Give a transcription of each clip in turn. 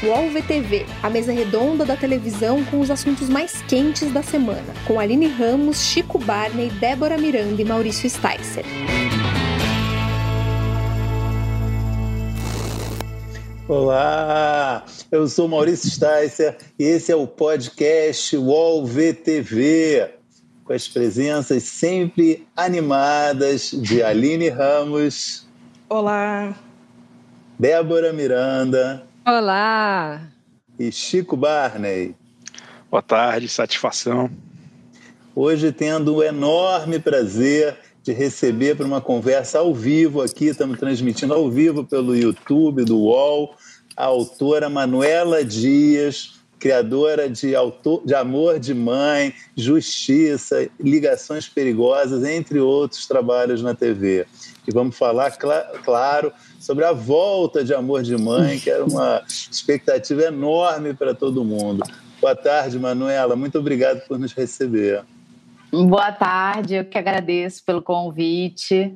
UOL VTV, a mesa redonda da televisão com os assuntos mais quentes da semana, com Aline Ramos, Chico Barney, Débora Miranda e Maurício Sticer. Olá, eu sou Maurício Sticer e esse é o podcast UOL VTV, com as presenças sempre animadas de Aline Ramos. Olá. Débora Miranda. Olá! E Chico Barney. Boa tarde, satisfação. Hoje tendo o enorme prazer de receber para uma conversa ao vivo aqui, estamos transmitindo ao vivo pelo YouTube do UOL, a autora Manuela Dias, criadora de, autor, de Amor de Mãe, Justiça, Ligações Perigosas, entre outros trabalhos na TV. E vamos falar, claro, sobre a volta de Amor de Mãe, que era uma expectativa enorme para todo mundo. Boa tarde, Manuela. Muito obrigado por nos receber. Boa tarde, eu que agradeço pelo convite.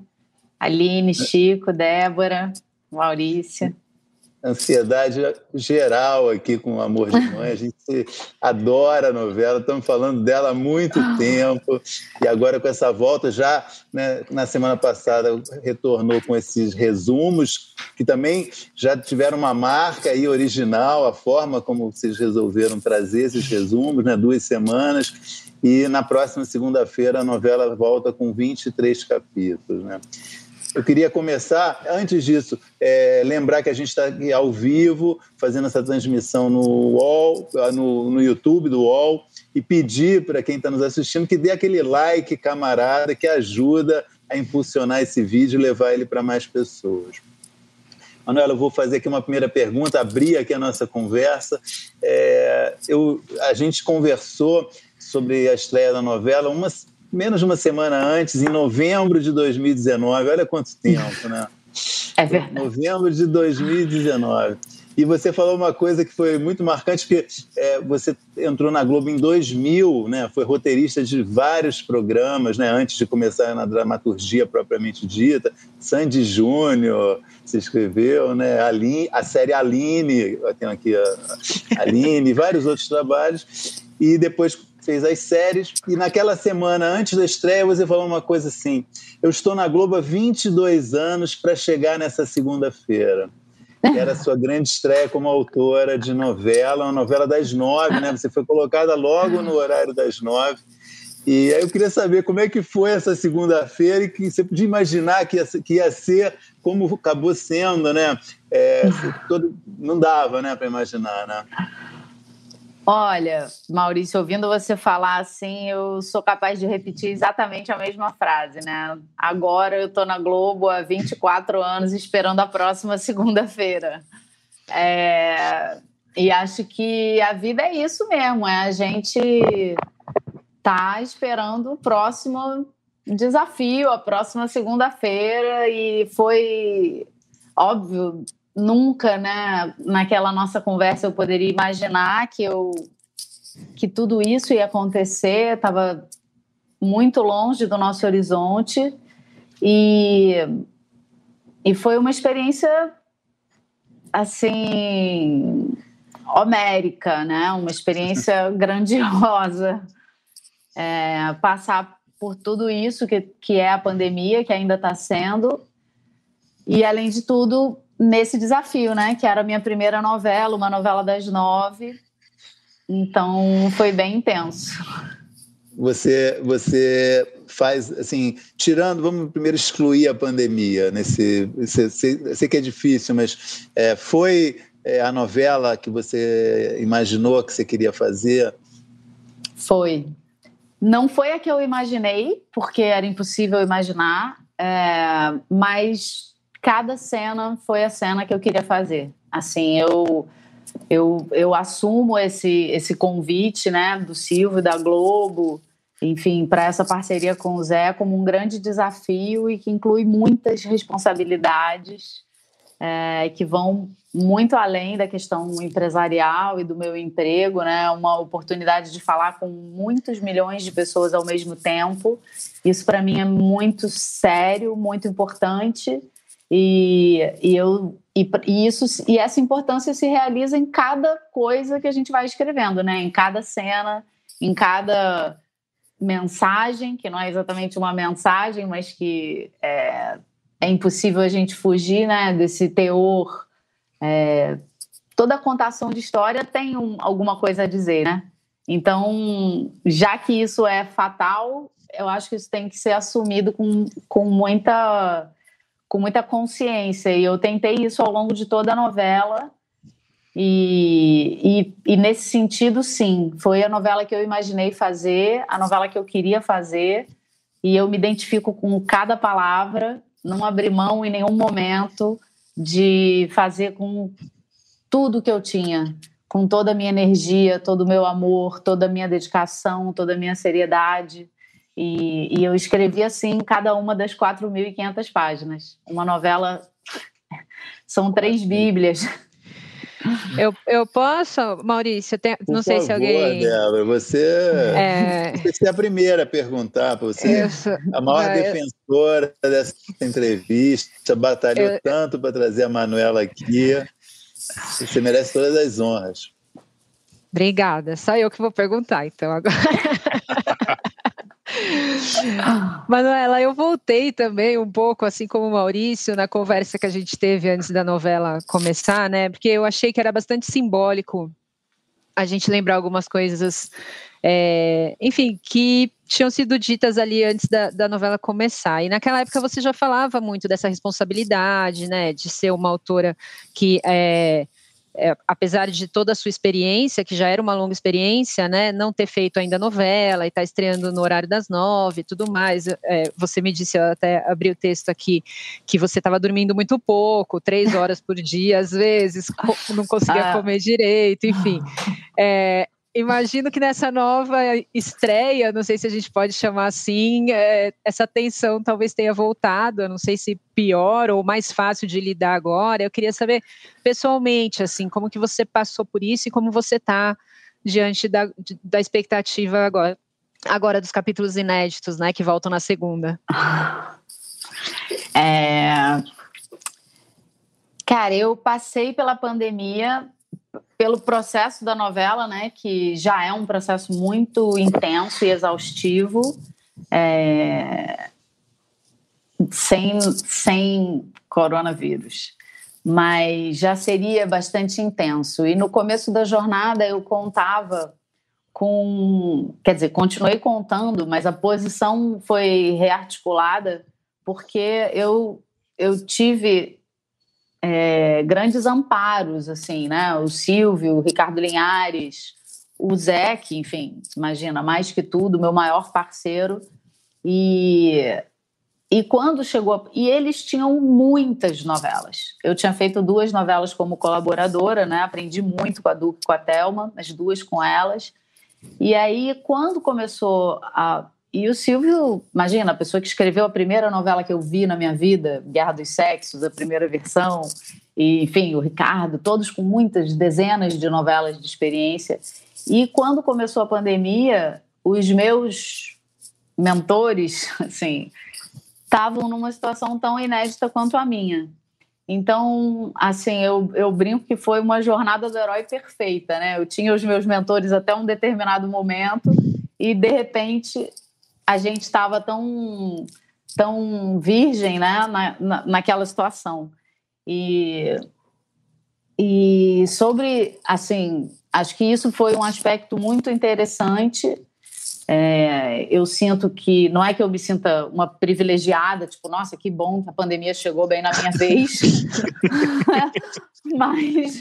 Aline, Chico, Débora, Maurícia ansiedade geral aqui com o Amor de Mãe. A gente adora a novela, estamos falando dela há muito tempo e agora com essa volta, já né, na semana passada retornou com esses resumos que também já tiveram uma marca aí original, a forma como vocês resolveram trazer esses resumos, né, duas semanas. E na próxima segunda-feira a novela volta com 23 capítulos. Né? Eu queria começar, antes disso, é, lembrar que a gente está ao vivo, fazendo essa transmissão no UOL, no, no YouTube do UOL, e pedir para quem está nos assistindo que dê aquele like, camarada, que ajuda a impulsionar esse vídeo e levar ele para mais pessoas. Manuela, eu vou fazer aqui uma primeira pergunta, abrir aqui a nossa conversa. É, eu, a gente conversou sobre a estreia da novela umas menos de uma semana antes, em novembro de 2019. Olha quanto tempo, né? É verdade. Novembro de 2019. E você falou uma coisa que foi muito marcante, que é, você entrou na Globo em 2000, né? Foi roteirista de vários programas, né? Antes de começar na dramaturgia propriamente dita. Sandy Júnior se escreveu, né? Aline, a série Aline, eu tenho aqui a Aline, vários outros trabalhos. E depois fez as séries, e naquela semana antes da estreia você falou uma coisa assim: eu estou na Globo há 22 anos para chegar nessa segunda-feira. Era a sua grande estreia como autora de novela, uma novela das nove, né? Você foi colocada logo no horário das nove. E aí eu queria saber como é que foi essa segunda-feira e que você podia imaginar que ia, que ia ser como acabou sendo, né? É, todo, não dava, né, para imaginar, né? Olha, Maurício, ouvindo você falar assim, eu sou capaz de repetir exatamente a mesma frase, né? Agora eu estou na Globo há 24 anos esperando a próxima segunda-feira. É... E acho que a vida é isso mesmo, é a gente tá esperando o próximo desafio, a próxima segunda-feira, e foi óbvio nunca, né, naquela nossa conversa eu poderia imaginar que eu que tudo isso ia acontecer, estava muito longe do nosso horizonte e e foi uma experiência assim homérica, né? Uma experiência grandiosa. É, passar por tudo isso que, que é a pandemia, que ainda está sendo, e além de tudo, nesse desafio, né? Que era a minha primeira novela, uma novela das nove. Então foi bem intenso. Você, você faz assim, tirando, vamos primeiro excluir a pandemia nesse. Sei, sei, sei que é difícil, mas é, foi é, a novela que você imaginou que você queria fazer? Foi. Não foi a que eu imaginei, porque era impossível imaginar, é, mas cada cena foi a cena que eu queria fazer. Assim, eu eu, eu assumo esse esse convite, né, do Silvio da Globo, enfim, para essa parceria com o Zé como um grande desafio e que inclui muitas responsabilidades é, que vão muito além da questão empresarial e do meu emprego, né? Uma oportunidade de falar com muitos milhões de pessoas ao mesmo tempo. Isso para mim é muito sério, muito importante e, e eu e, e, isso e essa importância se realiza em cada coisa que a gente vai escrevendo, né? Em cada cena, em cada mensagem, que não é exatamente uma mensagem, mas que é, é impossível a gente fugir, né? Desse teor. É, toda contação de história tem um, alguma coisa a dizer, né? Então, já que isso é fatal, eu acho que isso tem que ser assumido com, com muita com muita consciência. E eu tentei isso ao longo de toda a novela. E, e, e, nesse sentido, sim, foi a novela que eu imaginei fazer, a novela que eu queria fazer, e eu me identifico com cada palavra, não abri mão em nenhum momento de fazer com tudo que eu tinha, com toda a minha energia, todo o meu amor, toda a minha dedicação, toda a minha seriedade. E, e eu escrevi assim cada uma das 4.500 páginas. Uma novela. São três Bíblias. Eu, eu posso, Maurício? Tem, não Por sei favor, se alguém. Débora, você é... você é a primeira a perguntar, você sou... a maior é... defensora dessa entrevista, batalhou eu... tanto para trazer a Manuela aqui. Você merece todas as honras. Obrigada. Só eu que vou perguntar, então agora. Manuela, eu voltei também um pouco, assim como o Maurício, na conversa que a gente teve antes da novela começar, né? Porque eu achei que era bastante simbólico a gente lembrar algumas coisas, é, enfim, que tinham sido ditas ali antes da, da novela começar. E naquela época você já falava muito dessa responsabilidade, né? De ser uma autora que é, é, apesar de toda a sua experiência, que já era uma longa experiência, né, não ter feito ainda novela e estar tá estreando no horário das nove e tudo mais. É, você me disse, eu até abri o texto aqui, que você estava dormindo muito pouco, três horas por dia, às vezes, não conseguia ah. comer direito, enfim. É, imagino que nessa nova estreia, não sei se a gente pode chamar assim, é, essa tensão talvez tenha voltado, eu não sei se pior ou mais fácil de lidar agora. Eu queria saber pessoalmente, assim, como que você passou por isso e como você está diante da, da expectativa agora, agora dos capítulos inéditos, né, que voltam na segunda. É... Cara, eu passei pela pandemia pelo processo da novela, né, que já é um processo muito intenso e exaustivo, é, sem, sem coronavírus, mas já seria bastante intenso. E no começo da jornada eu contava com, quer dizer, continuei contando, mas a posição foi rearticulada porque eu eu tive é, grandes amparos, assim, né? O Silvio, o Ricardo Linhares, o Zé, que, enfim, imagina, mais que tudo, meu maior parceiro. E, e quando chegou. E eles tinham muitas novelas. Eu tinha feito duas novelas como colaboradora, né? Aprendi muito com a Duque com a Thelma, as duas com elas. E aí, quando começou a e o Silvio, imagina, a pessoa que escreveu a primeira novela que eu vi na minha vida, Guerra dos Sexos, a primeira versão, e, enfim, o Ricardo, todos com muitas dezenas de novelas de experiência. E quando começou a pandemia, os meus mentores, assim, estavam numa situação tão inédita quanto a minha. Então, assim, eu, eu brinco que foi uma jornada do herói perfeita, né? Eu tinha os meus mentores até um determinado momento e, de repente, a gente estava tão, tão virgem né, na, na, naquela situação. E, e sobre, assim, acho que isso foi um aspecto muito interessante. É, eu sinto que, não é que eu me sinta uma privilegiada, tipo, nossa, que bom que a pandemia chegou bem na minha vez, mas,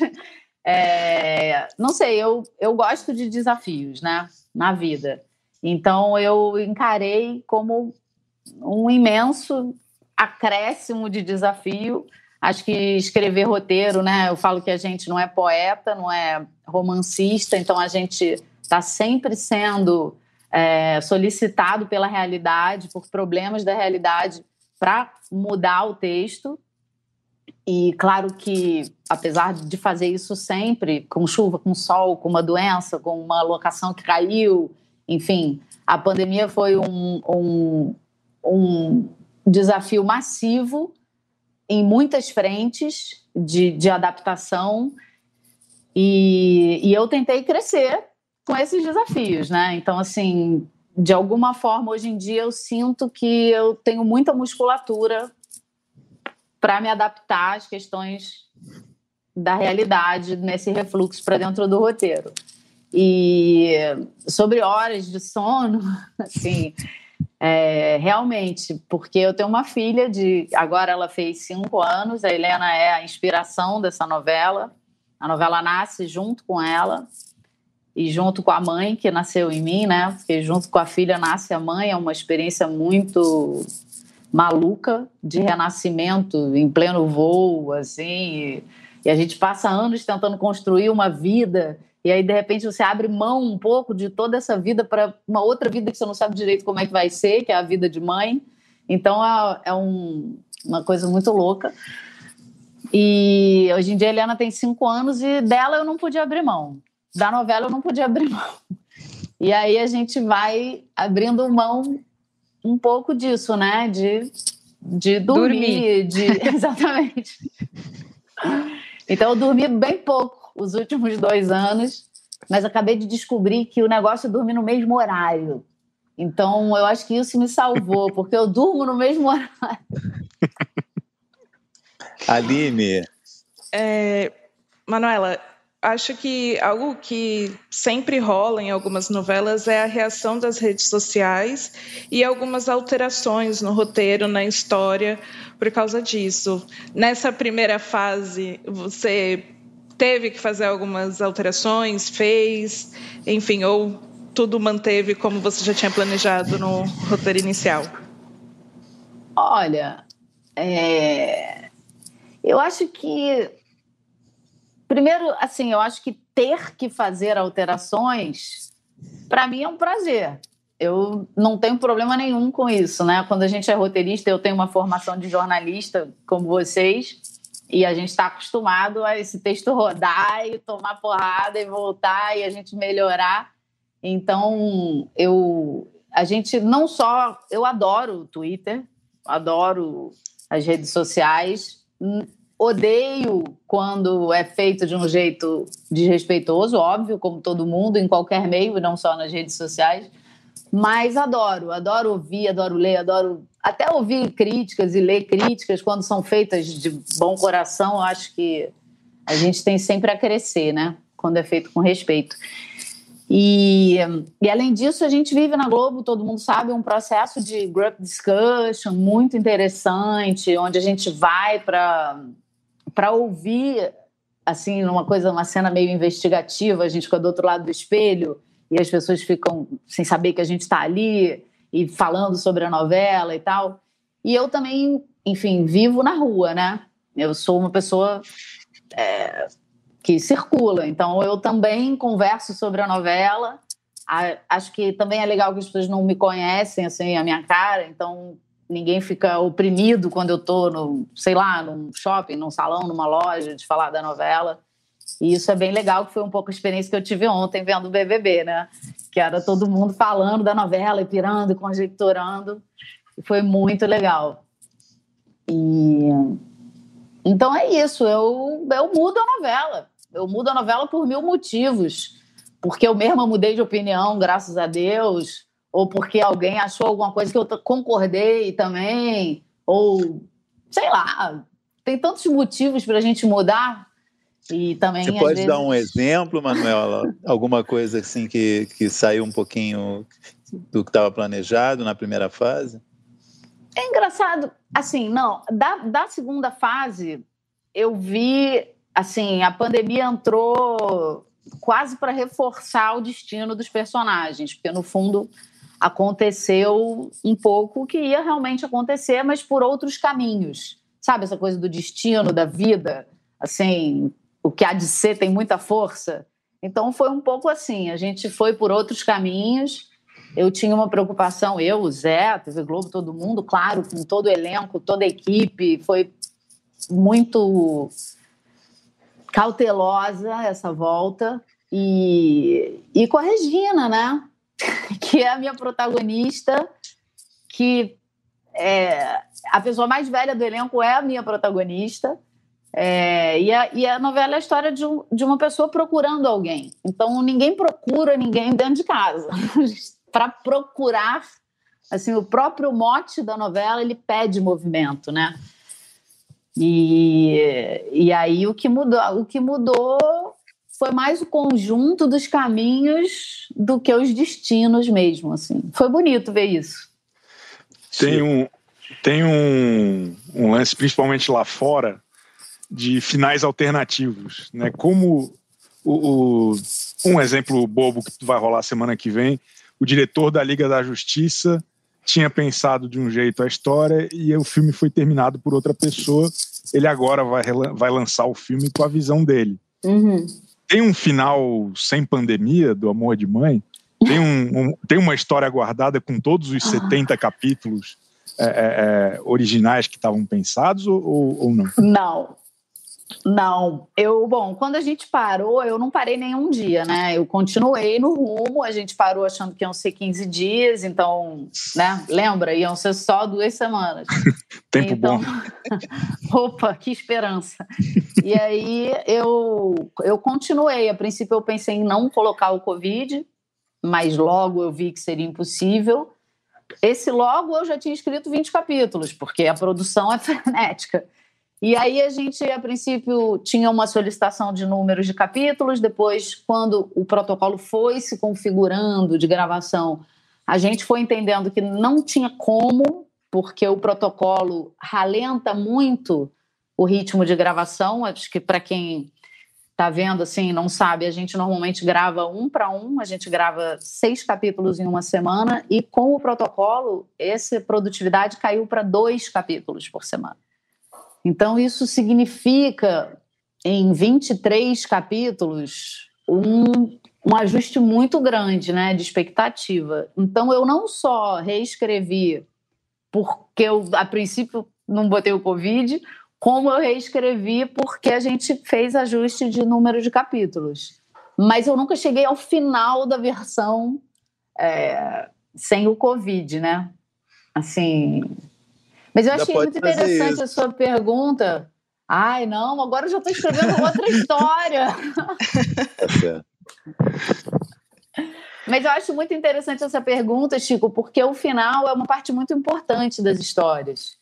é, não sei, eu, eu gosto de desafios, né, na vida. Então eu encarei como um imenso acréscimo de desafio. Acho que escrever roteiro, né? Eu falo que a gente não é poeta, não é romancista, então a gente está sempre sendo é, solicitado pela realidade, por problemas da realidade, para mudar o texto. E claro que, apesar de fazer isso sempre, com chuva, com sol, com uma doença, com uma locação que caiu, enfim, a pandemia foi um, um, um desafio massivo em muitas frentes de, de adaptação e, e eu tentei crescer com esses desafios, né? Então, assim, de alguma forma, hoje em dia eu sinto que eu tenho muita musculatura para me adaptar às questões da realidade nesse refluxo para dentro do roteiro. E sobre horas de sono, assim, é, realmente, porque eu tenho uma filha de. Agora ela fez cinco anos, a Helena é a inspiração dessa novela. A novela nasce junto com ela e junto com a mãe que nasceu em mim, né? Porque junto com a filha nasce a mãe, é uma experiência muito maluca de renascimento em pleno voo, assim. E, e a gente passa anos tentando construir uma vida e aí de repente você abre mão um pouco de toda essa vida para uma outra vida que você não sabe direito como é que vai ser, que é a vida de mãe. Então é, é um, uma coisa muito louca. E hoje em dia a Helena tem cinco anos e dela eu não podia abrir mão. Da novela eu não podia abrir mão. E aí a gente vai abrindo mão um pouco disso, né? De, de dormir, dormir. de exatamente. Então eu dormi bem pouco os últimos dois anos, mas acabei de descobrir que o negócio é dormir no mesmo horário. Então eu acho que isso me salvou, porque eu durmo no mesmo horário. Aline. É, Manuela, acho que algo que sempre rola em algumas novelas é a reação das redes sociais e algumas alterações no roteiro, na história, por causa disso. Nessa primeira fase, você teve que fazer algumas alterações, fez, enfim, ou tudo manteve como você já tinha planejado no roteiro inicial? Olha, é... eu acho que Primeiro, assim, eu acho que ter que fazer alterações, para mim é um prazer. Eu não tenho problema nenhum com isso, né? Quando a gente é roteirista, eu tenho uma formação de jornalista, como vocês, e a gente está acostumado a esse texto rodar e tomar porrada e voltar e a gente melhorar. Então, eu, a gente não só, eu adoro o Twitter, adoro as redes sociais, Odeio quando é feito de um jeito desrespeitoso, óbvio, como todo mundo, em qualquer meio, não só nas redes sociais. Mas adoro, adoro ouvir, adoro ler, adoro até ouvir críticas e ler críticas quando são feitas de bom coração. Acho que a gente tem sempre a crescer, né? Quando é feito com respeito. E, e, além disso, a gente vive na Globo, todo mundo sabe, um processo de group discussion muito interessante, onde a gente vai para para ouvir assim numa coisa uma cena meio investigativa a gente fica do outro lado do espelho e as pessoas ficam sem saber que a gente está ali e falando sobre a novela e tal. E eu também enfim vivo na rua né? Eu sou uma pessoa é, que circula. Então eu também converso sobre a novela. Acho que também é legal que as pessoas não me conhecem assim a minha cara. Então ninguém fica oprimido quando eu estou no, sei lá, num shopping, num salão, numa loja, de falar da novela. E isso é bem legal, que foi um pouco a experiência que eu tive ontem vendo o BBB, né? Que era todo mundo falando da novela e pirando conjecturando. E foi muito legal. E então é isso, eu, eu mudo a novela. Eu mudo a novela por mil motivos. Porque eu mesma mudei de opinião, graças a Deus ou porque alguém achou alguma coisa que eu concordei também, ou sei lá, tem tantos motivos para a gente mudar. E também. Você pode vezes... dar um exemplo, Manuela? Alguma coisa assim que, que saiu um pouquinho do que estava planejado na primeira fase? É engraçado, assim, não, da, da segunda fase, eu vi, assim, a pandemia entrou quase para reforçar o destino dos personagens, porque no fundo aconteceu um pouco o que ia realmente acontecer, mas por outros caminhos. Sabe essa coisa do destino, da vida? Assim, o que há de ser tem muita força. Então foi um pouco assim, a gente foi por outros caminhos. Eu tinha uma preocupação, eu, o Zé, a TV Globo, todo mundo, claro, com todo o elenco, toda a equipe, foi muito cautelosa essa volta. E, e com a Regina, né? que é a minha protagonista, que é, a pessoa mais velha do elenco é a minha protagonista. É, e, a, e, a, novela é a história de, um, de, uma pessoa procurando alguém. Então, ninguém procura ninguém dentro de casa. Para procurar, assim, o próprio mote da novela, ele pede movimento, né? E, e aí o que mudou, o que mudou foi mais o conjunto dos caminhos do que os destinos mesmo, assim. Foi bonito ver isso. Tem um, tem um, um lance, principalmente lá fora, de finais alternativos, né? Como o, o, um exemplo bobo que vai rolar semana que vem, o diretor da Liga da Justiça tinha pensado de um jeito a história e o filme foi terminado por outra pessoa. Ele agora vai, vai lançar o filme com a visão dele. Uhum. Tem um final sem pandemia do Amor de Mãe? Tem, um, um tem uma história guardada com todos os 70 capítulos é, é, é, originais que estavam pensados ou, ou não? Não, não, eu, bom, quando a gente parou, eu não parei nenhum dia, né? Eu continuei no rumo, a gente parou achando que iam ser 15 dias, então, né? Lembra? Iam ser só duas semanas. Tempo então, bom. Opa, que esperança. E aí eu, eu continuei. A princípio eu pensei em não colocar o Covid, mas logo eu vi que seria impossível. Esse logo eu já tinha escrito 20 capítulos, porque a produção é frenética. E aí a gente, a princípio, tinha uma solicitação de números de capítulos, depois, quando o protocolo foi se configurando de gravação, a gente foi entendendo que não tinha como, porque o protocolo ralenta muito o ritmo de gravação. Acho que para quem está vendo assim, não sabe, a gente normalmente grava um para um, a gente grava seis capítulos em uma semana, e com o protocolo, essa produtividade caiu para dois capítulos por semana. Então, isso significa, em 23 capítulos, um, um ajuste muito grande né, de expectativa. Então, eu não só reescrevi porque eu, a princípio, não botei o Covid, como eu reescrevi porque a gente fez ajuste de número de capítulos. Mas eu nunca cheguei ao final da versão é, sem o Covid, né? Assim, mas eu achei muito interessante isso. a sua pergunta. Ai, não, agora eu já estou escrevendo outra história. É Mas eu acho muito interessante essa pergunta, Chico, porque o final é uma parte muito importante das histórias.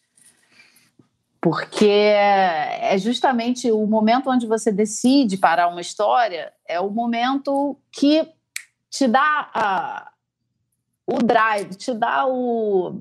Porque é justamente o momento onde você decide parar uma história, é o momento que te dá a, o drive, te dá o,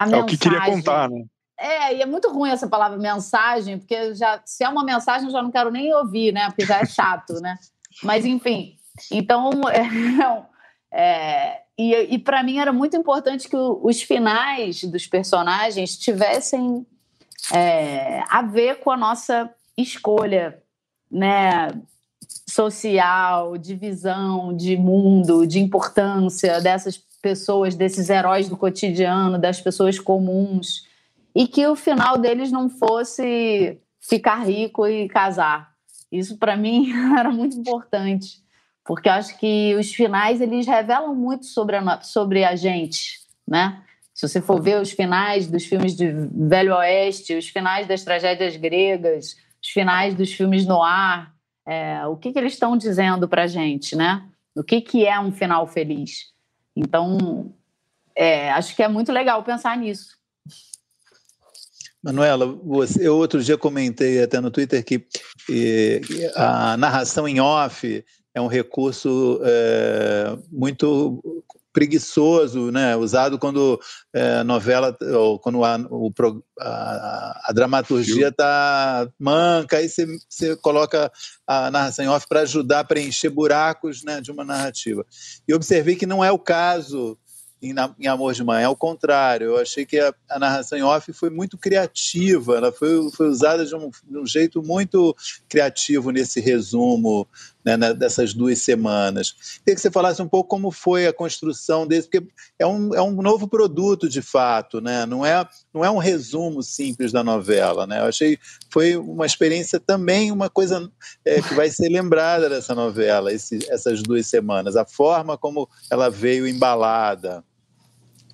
a é o que queria contar, né? É, e é muito ruim essa palavra mensagem, porque já, se é uma mensagem eu já não quero nem ouvir, né? Porque já é chato, né? Mas, enfim, então, é, é, e, e para mim era muito importante que os finais dos personagens tivessem é, a ver com a nossa escolha, né? Social, de visão, de mundo, de importância dessas pessoas, desses heróis do cotidiano, das pessoas comuns, e que o final deles não fosse ficar rico e casar. Isso para mim era muito importante, porque eu acho que os finais eles revelam muito sobre a, sobre a gente, né? Se você for ver os finais dos filmes de Velho Oeste, os finais das tragédias gregas, os finais dos filmes no ar, é, o que, que eles estão dizendo para a gente, né? O que, que é um final feliz? Então, é, acho que é muito legal pensar nisso. Manuela, você, eu outro dia comentei até no Twitter que a narração em off é um recurso é, muito preguiçoso, né? Usado quando é, a novela ou quando a, o, a, a dramaturgia está manca, aí você, coloca a narração em off para ajudar a preencher buracos né, de uma narrativa. E observei que não é o caso em, em Amor de Mãe. Ao contrário, eu achei que a, a, narração em off foi muito criativa, ela foi, foi usada de um, de um jeito muito criativo nesse resumo né, dessas duas semanas. Queria que você falasse um pouco como foi a construção desse, porque é um, é um novo produto de fato, né? não, é, não é um resumo simples da novela. Né? Eu achei foi uma experiência também, uma coisa é, que vai ser lembrada dessa novela, esse, essas duas semanas, a forma como ela veio embalada.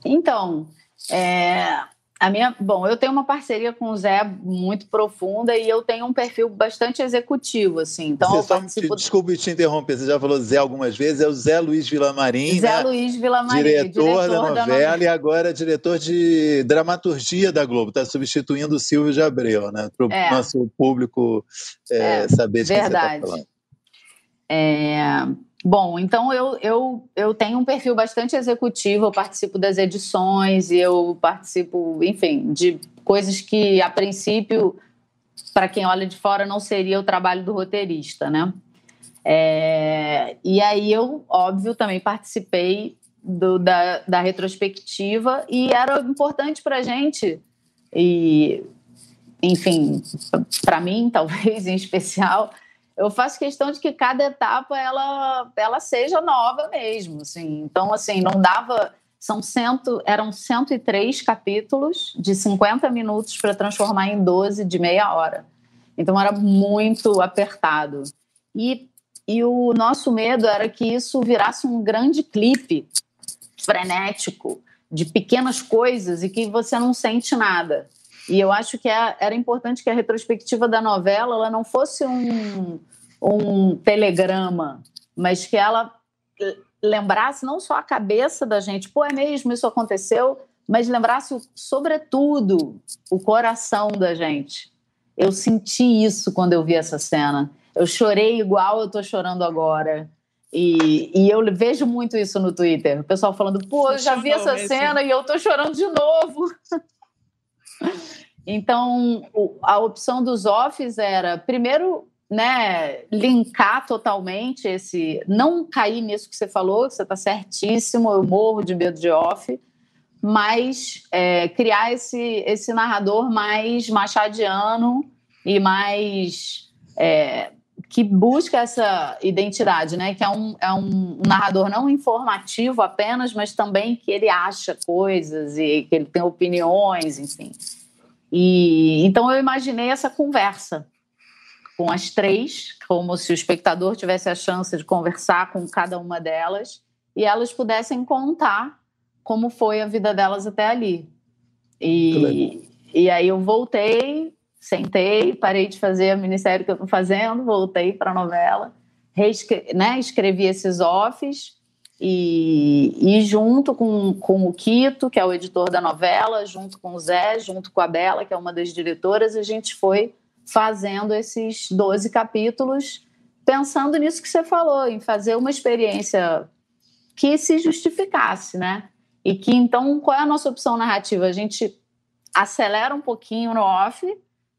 Então, é, A minha, bom, eu tenho uma parceria com o Zé muito profunda e eu tenho um perfil bastante executivo, assim. Então você eu participo... Desculpe te interromper, você já falou Zé algumas vezes, é o Zé Luiz Vilamarim, Zé né? Luiz Vilamarim, diretor, diretor da, novela, da novela e agora diretor de dramaturgia da Globo, está substituindo o Silvio de Abreu, né? Para o é. nosso público é, é, saber de verdade. que você está falando. É, Bom, então eu, eu, eu tenho um perfil bastante executivo, eu participo das edições e eu participo, enfim, de coisas que, a princípio, para quem olha de fora, não seria o trabalho do roteirista, né? É, e aí eu, óbvio, também participei do, da, da retrospectiva e era importante para a gente, e, enfim, para mim, talvez em especial, eu faço questão de que cada etapa ela, ela seja nova mesmo, assim. Então, assim, não dava são cento, eram 103 capítulos de 50 minutos para transformar em 12 de meia hora. Então era muito apertado. E, e o nosso medo era que isso virasse um grande clipe frenético de pequenas coisas e que você não sente nada. E eu acho que é, era importante que a retrospectiva da novela ela não fosse um, um telegrama, mas que ela lembrasse não só a cabeça da gente, pô, é mesmo, isso aconteceu, mas lembrasse, sobretudo, o coração da gente. Eu senti isso quando eu vi essa cena. Eu chorei igual eu estou chorando agora. E, e, eu vejo muito isso no Twitter. O pessoal falando, pô, eu já vi essa cena e eu estou chorando de novo. Então, a opção dos offs era, primeiro, né, linkar totalmente esse. Não cair nisso que você falou, que você está certíssimo, eu morro de medo de off, mas é, criar esse, esse narrador mais machadiano e mais. É, que busca essa identidade, né? Que é um, é um narrador não informativo apenas, mas também que ele acha coisas e que ele tem opiniões, enfim. E então eu imaginei essa conversa com as três, como se o espectador tivesse a chance de conversar com cada uma delas e elas pudessem contar como foi a vida delas até ali. E, e aí eu voltei, sentei, parei de fazer o ministério que eu estou fazendo, voltei para a novela, né, escrevi esses offs e, e junto com, com o Quito, que é o editor da novela, junto com o Zé, junto com a Bela, que é uma das diretoras, a gente foi fazendo esses 12 capítulos, pensando nisso que você falou, em fazer uma experiência que se justificasse, né? E que então, qual é a nossa opção narrativa? A gente acelera um pouquinho no off,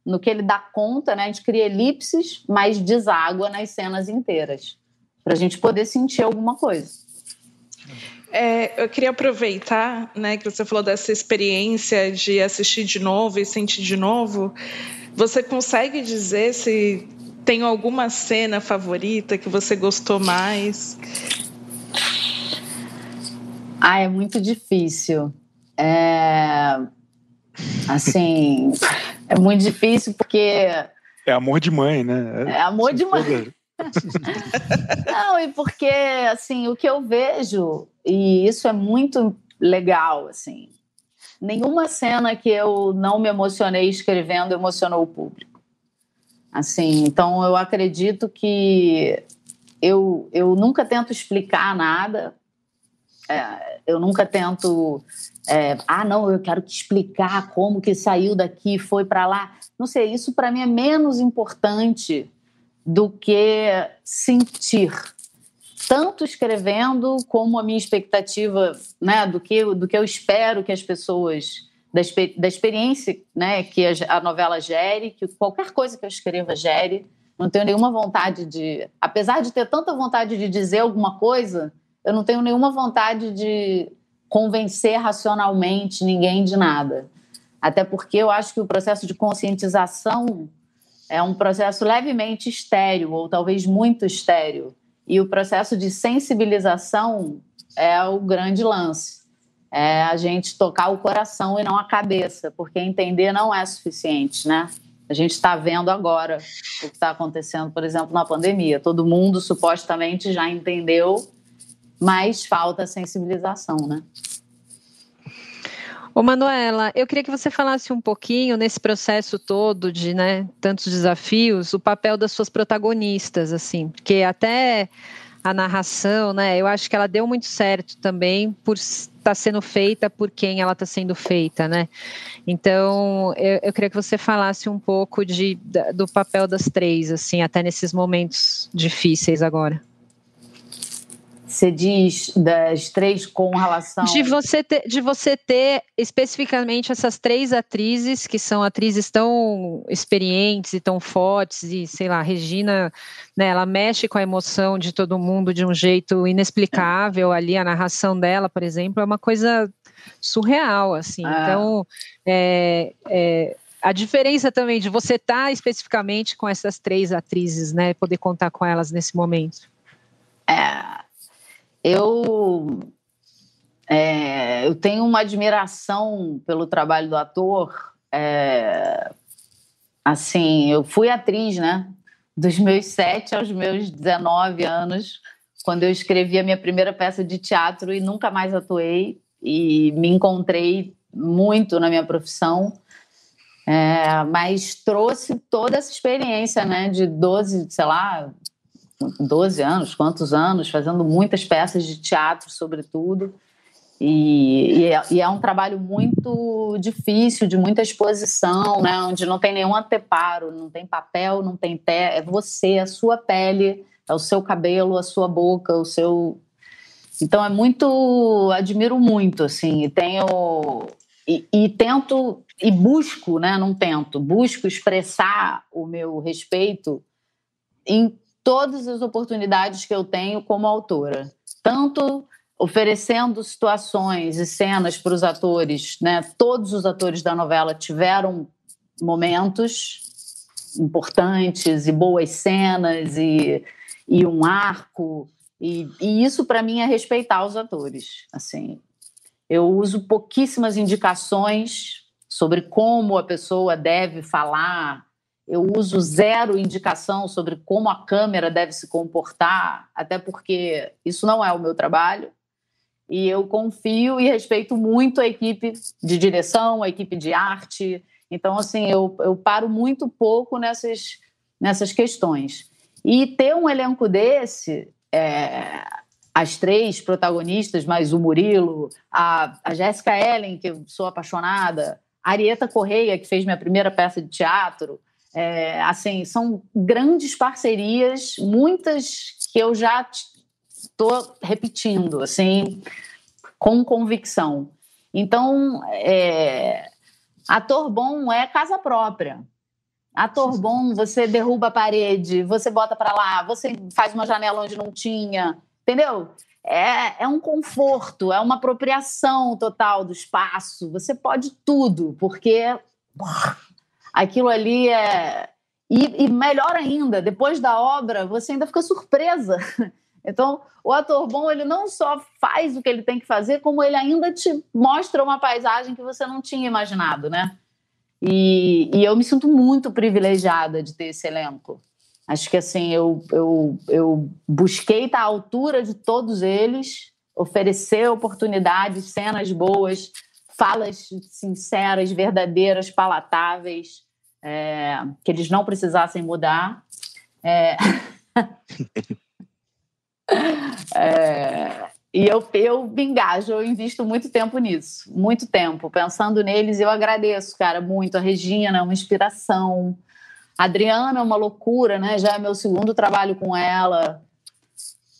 no que ele dá conta, né? A gente cria elipses, mas deságua nas cenas inteiras, para a gente poder sentir alguma coisa. É, eu queria aproveitar, né, que você falou dessa experiência de assistir de novo e sentir de novo. Você consegue dizer se tem alguma cena favorita que você gostou mais? Ah, é muito difícil. É... Assim, é muito difícil porque. É amor de mãe, né? É amor de mãe. Não, e porque, assim, o que eu vejo, e isso é muito legal, assim, nenhuma cena que eu não me emocionei escrevendo emocionou o público. Assim, então eu acredito que eu, eu nunca tento explicar nada, é, eu nunca tento, é, ah, não, eu quero te explicar como que saiu daqui, foi para lá. Não sei, isso para mim é menos importante do que sentir tanto escrevendo como a minha expectativa, né, do que do que eu espero que as pessoas da, da experiência, né, que a, a novela gere, que qualquer coisa que eu escreva gere. Não tenho nenhuma vontade de, apesar de ter tanta vontade de dizer alguma coisa, eu não tenho nenhuma vontade de convencer racionalmente ninguém de nada. Até porque eu acho que o processo de conscientização é um processo levemente estéreo, ou talvez muito estéreo. E o processo de sensibilização é o grande lance. É a gente tocar o coração e não a cabeça, porque entender não é suficiente, né? A gente está vendo agora o que está acontecendo, por exemplo, na pandemia. Todo mundo supostamente já entendeu, mas falta sensibilização, né? Ô Manuela, eu queria que você falasse um pouquinho nesse processo todo de né, tantos desafios, o papel das suas protagonistas, assim, porque até a narração, né? Eu acho que ela deu muito certo também por estar tá sendo feita por quem ela está sendo feita, né? Então, eu, eu, queria que você falasse um pouco de, do papel das três, assim, até nesses momentos difíceis agora. Você diz das três com relação. De você, ter, de você ter especificamente essas três atrizes, que são atrizes tão experientes e tão fortes, e sei lá, Regina, né, ela mexe com a emoção de todo mundo de um jeito inexplicável ali, a narração dela, por exemplo, é uma coisa surreal, assim. Ah. Então, é, é, a diferença também de você estar tá especificamente com essas três atrizes, né, poder contar com elas nesse momento. É eu, é, eu tenho uma admiração pelo trabalho do ator. É, assim, eu fui atriz, né? Dos meus sete aos meus 19 anos, quando eu escrevi a minha primeira peça de teatro e nunca mais atuei e me encontrei muito na minha profissão. É, mas trouxe toda essa experiência, né, de 12, sei lá, 12 anos, quantos anos, fazendo muitas peças de teatro, sobretudo. E, e, é, e, é, um trabalho muito difícil, de muita exposição, né? onde não tem nenhum anteparo, não tem papel, não tem pé, é você, a sua pele, é o seu cabelo, a sua boca, o seu. Então é muito. Admiro muito, assim, e tenho. E, e tento, e busco, né? Não tento, busco expressar o meu respeito em todas as oportunidades que eu tenho como autora, tanto oferecendo situações e cenas para os atores, né? Todos os atores da novela tiveram momentos importantes e boas cenas e, e um arco e, e isso para mim é respeitar os atores. Assim, eu uso pouquíssimas indicações sobre como a pessoa deve falar eu uso zero indicação sobre como a câmera deve se comportar, até porque isso não é o meu trabalho. E eu confio e respeito muito a equipe de direção, a equipe de arte. Então, assim, eu, eu paro muito pouco nessas, nessas questões. E ter um elenco desse, é, as três protagonistas, mais o Murilo, a, a Jéssica Ellen, que eu sou apaixonada, a Arieta Correia, que fez minha primeira peça de teatro, é, assim, são grandes parcerias, muitas que eu já estou repetindo, assim, com convicção. Então, é, ator bom é casa própria. Ator bom, você derruba a parede, você bota para lá, você faz uma janela onde não tinha, entendeu? É, é um conforto, é uma apropriação total do espaço. Você pode tudo, porque aquilo ali é. E, e, melhor ainda, depois da obra, você ainda fica surpresa. Então, o ator bom, ele não só faz o que ele tem que fazer, como ele ainda te mostra uma paisagem que você não tinha imaginado, né? E, e eu me sinto muito privilegiada de ter esse elenco. Acho que, assim, eu, eu, eu busquei estar à altura de todos eles, oferecer oportunidades, cenas boas, falas sinceras, verdadeiras, palatáveis é, que eles não precisassem mudar. É... é... E eu, eu me engajo, eu invisto muito tempo nisso, muito tempo, pensando neles. Eu agradeço, cara, muito. A Regina é uma inspiração. A Adriana é uma loucura, né? Já é meu segundo trabalho com ela.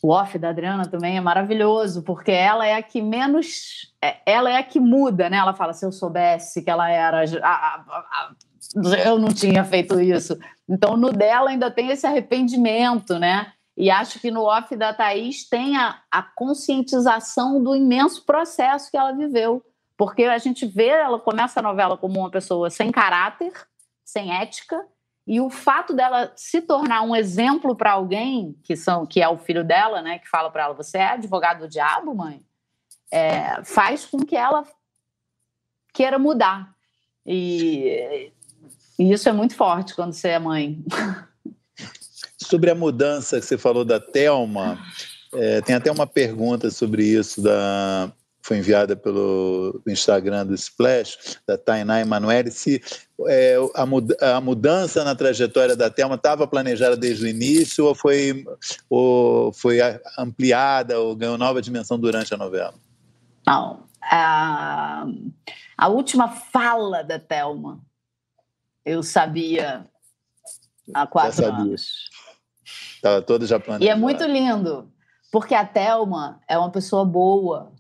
O off da Adriana também é maravilhoso, porque ela é a que menos. É, ela é a que muda, né? Ela fala: se eu soubesse que ela era a, a, a, eu não tinha feito isso. Então, no dela ainda tem esse arrependimento, né? E acho que no off da Thaís tem a, a conscientização do imenso processo que ela viveu. Porque a gente vê, ela começa a novela como uma pessoa sem caráter, sem ética, e o fato dela se tornar um exemplo para alguém, que, são, que é o filho dela, né, que fala para ela: Você é advogado do diabo, mãe? É, faz com que ela queira mudar. E e isso é muito forte quando você é mãe. Sobre a mudança que você falou da Telma, é, tem até uma pergunta sobre isso da foi enviada pelo Instagram do Splash, da Tainá Emanuele, se é, a, mud a, mudança na trajetória da Thelma estava planejada desde o início ou foi, ou foi ampliada ou ganhou nova dimensão durante a novela? Não. A, a última fala da Thelma eu sabia há quatro anos. Estava toda já planejada. E é muito lindo, porque a Thelma é uma pessoa boa.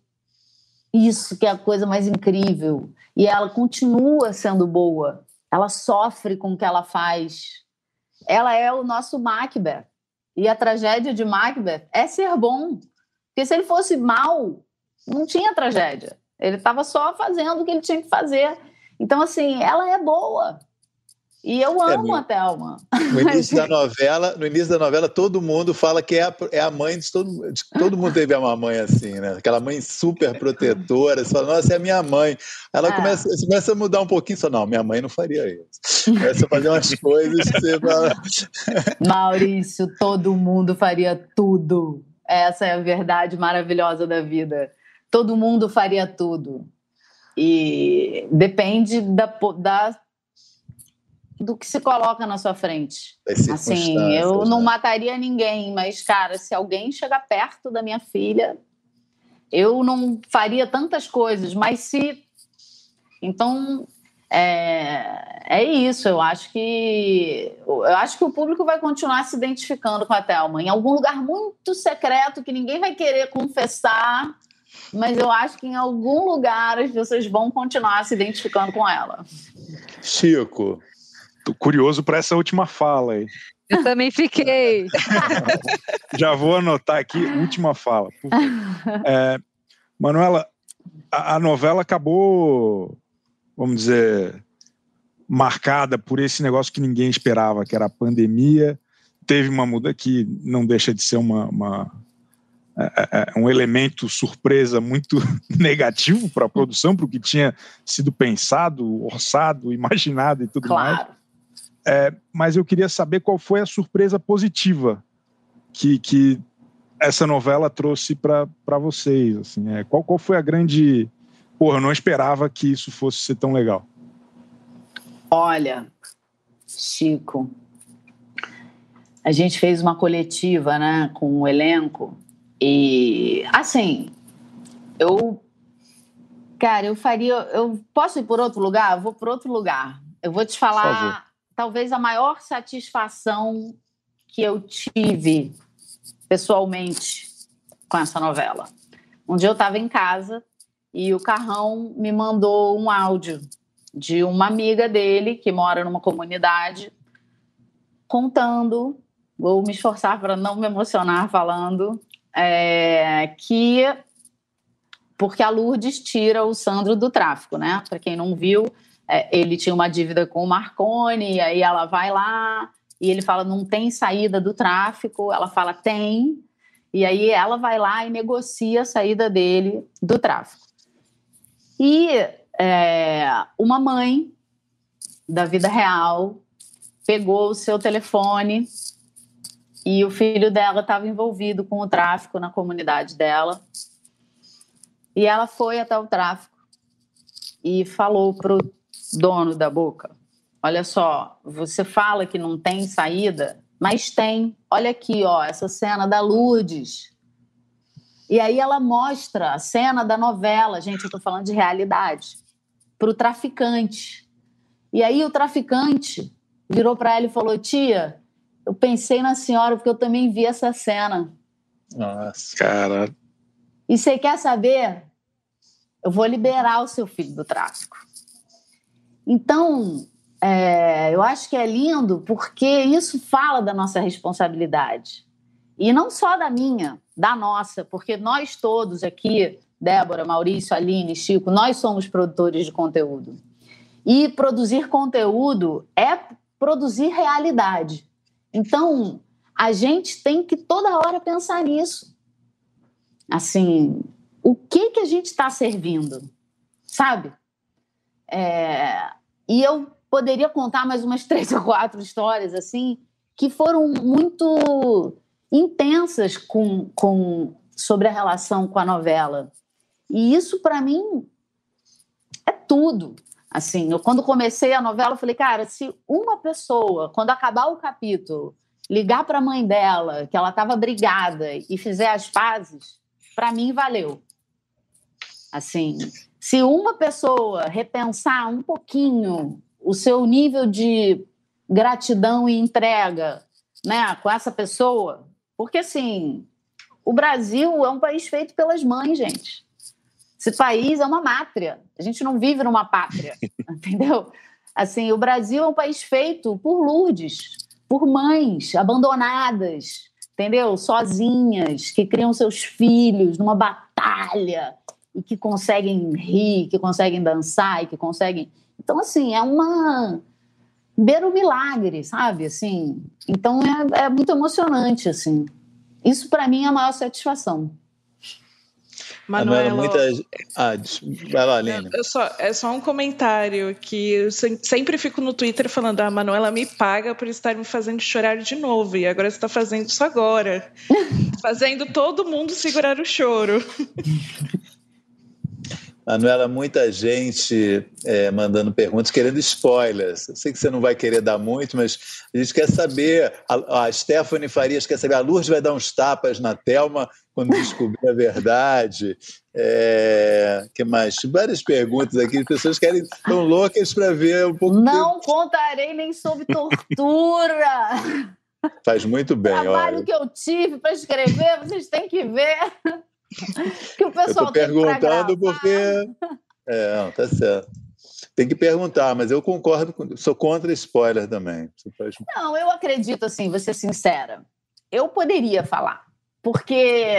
Isso que é a coisa mais incrível. E ela continua sendo boa. Ela sofre com o que ela faz. Ela é o nosso Macbeth. E a tragédia de Macbeth é ser bom. Porque se ele fosse mal, não tinha tragédia. Ele estava só fazendo o que ele tinha que fazer. Então, assim, ela é boa. E eu é, amo é, a Thelma. No início da novela, no início da novela, todo mundo fala que é a, é a mãe de todo, de, todo mundo teve uma mãe assim, né? Aquela mãe super protetora, você fala, nossa, é a minha mãe. Ela é. começa, começa a mudar um pouquinho, só não, minha mãe não faria isso. Começa a fazer umas coisas que você fala. Maurício, todo mundo faria tudo. Essa é a verdade maravilhosa da vida. Todo mundo faria tudo. E depende da, da do que se coloca na sua frente. Assim, eu não né? mataria ninguém, mas, cara, se alguém chegar perto da minha filha, eu não faria tantas coisas, mas se. Então, é, é isso. Eu acho que eu acho que o público vai continuar se identificando com a Thelma em algum lugar muito secreto que ninguém vai querer confessar. Mas eu acho que em algum lugar as pessoas vão continuar se identificando com ela. Chico, Tô curioso para essa última fala aí. Eu também fiquei. Já vou anotar aqui, última fala. É, Manuela, a, a, novela acabou, vamos dizer, marcada por esse negócio que ninguém esperava, que era a pandemia. Teve uma muda que não deixa de ser uma, uma é, é, é um elemento surpresa muito negativo para a produção, para o que tinha sido pensado, orçado, imaginado e tudo claro. mais. É, mas eu queria saber qual foi a surpresa positiva que, que essa novela trouxe para vocês. Assim, é, qual, qual foi a grande. Porra, eu não esperava que isso fosse ser tão legal. Olha, Chico, a gente fez uma coletiva né, com o elenco e, assim, eu. Cara, eu faria. Eu posso ir por outro lugar? Eu vou por outro lugar. Eu vou te falar talvez a maior satisfação que eu tive pessoalmente com essa novela. Um dia eu estava em casa e o Carrão me mandou um áudio de uma amiga dele que mora numa comunidade contando, vou me esforçar para não me emocionar falando, é, que porque a Lourdes tira o Sandro do tráfico, né? Para quem não viu, ele tinha uma dívida com o Marconi, e aí ela vai lá e ele fala: não tem saída do tráfico. Ela fala: tem. E aí ela vai lá e negocia a saída dele do tráfico. E é, uma mãe da vida real pegou o seu telefone e o filho dela estava envolvido com o tráfico na comunidade dela. E ela foi até o tráfico e falou pro dono da boca. Olha só, você fala que não tem saída, mas tem. Olha aqui, ó, essa cena da Lourdes. E aí ela mostra a cena da novela, gente, eu tô falando de realidade, para o traficante. E aí o traficante virou para ela e falou: Tia, eu pensei na senhora porque eu também vi essa cena. Nossa, cara. E você quer saber? Eu vou liberar o seu filho do tráfico. Então, é, eu acho que é lindo porque isso fala da nossa responsabilidade. E não só da minha, da nossa, porque nós todos aqui, Débora, Maurício, Aline, Chico, nós somos produtores de conteúdo. E produzir conteúdo é produzir realidade. Então, a gente tem que toda hora pensar nisso. Assim, o que que a gente está servindo, sabe? É, e eu poderia contar mais umas três ou quatro histórias assim que foram muito intensas com, com sobre a relação com a novela. E isso, para mim, é tudo. Assim, eu, quando comecei a novela, eu falei, cara, se uma pessoa, quando acabar o capítulo, ligar para a mãe dela, que ela estava brigada, e fizer as pazes, para mim valeu. Assim, se uma pessoa repensar um pouquinho o seu nível de gratidão e entrega, né, com essa pessoa, porque assim, o Brasil é um país feito pelas mães, gente. Esse país é uma mátria. A gente não vive numa pátria, entendeu? Assim, o Brasil é um país feito por Lourdes, por mães abandonadas, entendeu? Sozinhas, que criam seus filhos numa batalha e que conseguem rir, que conseguem dançar e que conseguem. Então, assim, é uma. Beira o milagre, sabe? Assim, então é, é muito emocionante, assim. Isso, para mim, é a maior satisfação. Manuela, muita... ah, vai lá, Aline. Eu só, é só um comentário que eu sempre fico no Twitter falando: a ah, Manuela me paga por estar me fazendo chorar de novo. E agora você está fazendo isso agora. fazendo todo mundo segurar o choro. Manuela, muita gente é, mandando perguntas, querendo spoilers. Eu sei que você não vai querer dar muito, mas a gente quer saber. A, a Stephanie Farias quer saber. A Lourdes vai dar uns tapas na Thelma quando descobrir a verdade. É, que mais? Várias perguntas aqui. As pessoas querem tão loucas para ver um pouco. Não contarei nem sobre tortura. Faz muito bem. O trabalho olha. que eu tive para escrever, vocês têm que ver que o pessoal eu perguntando porque. É, tá certo. Tem que perguntar, mas eu concordo, com... sou contra spoiler também. Faz... Não, eu acredito assim, vou ser sincera. Eu poderia falar, porque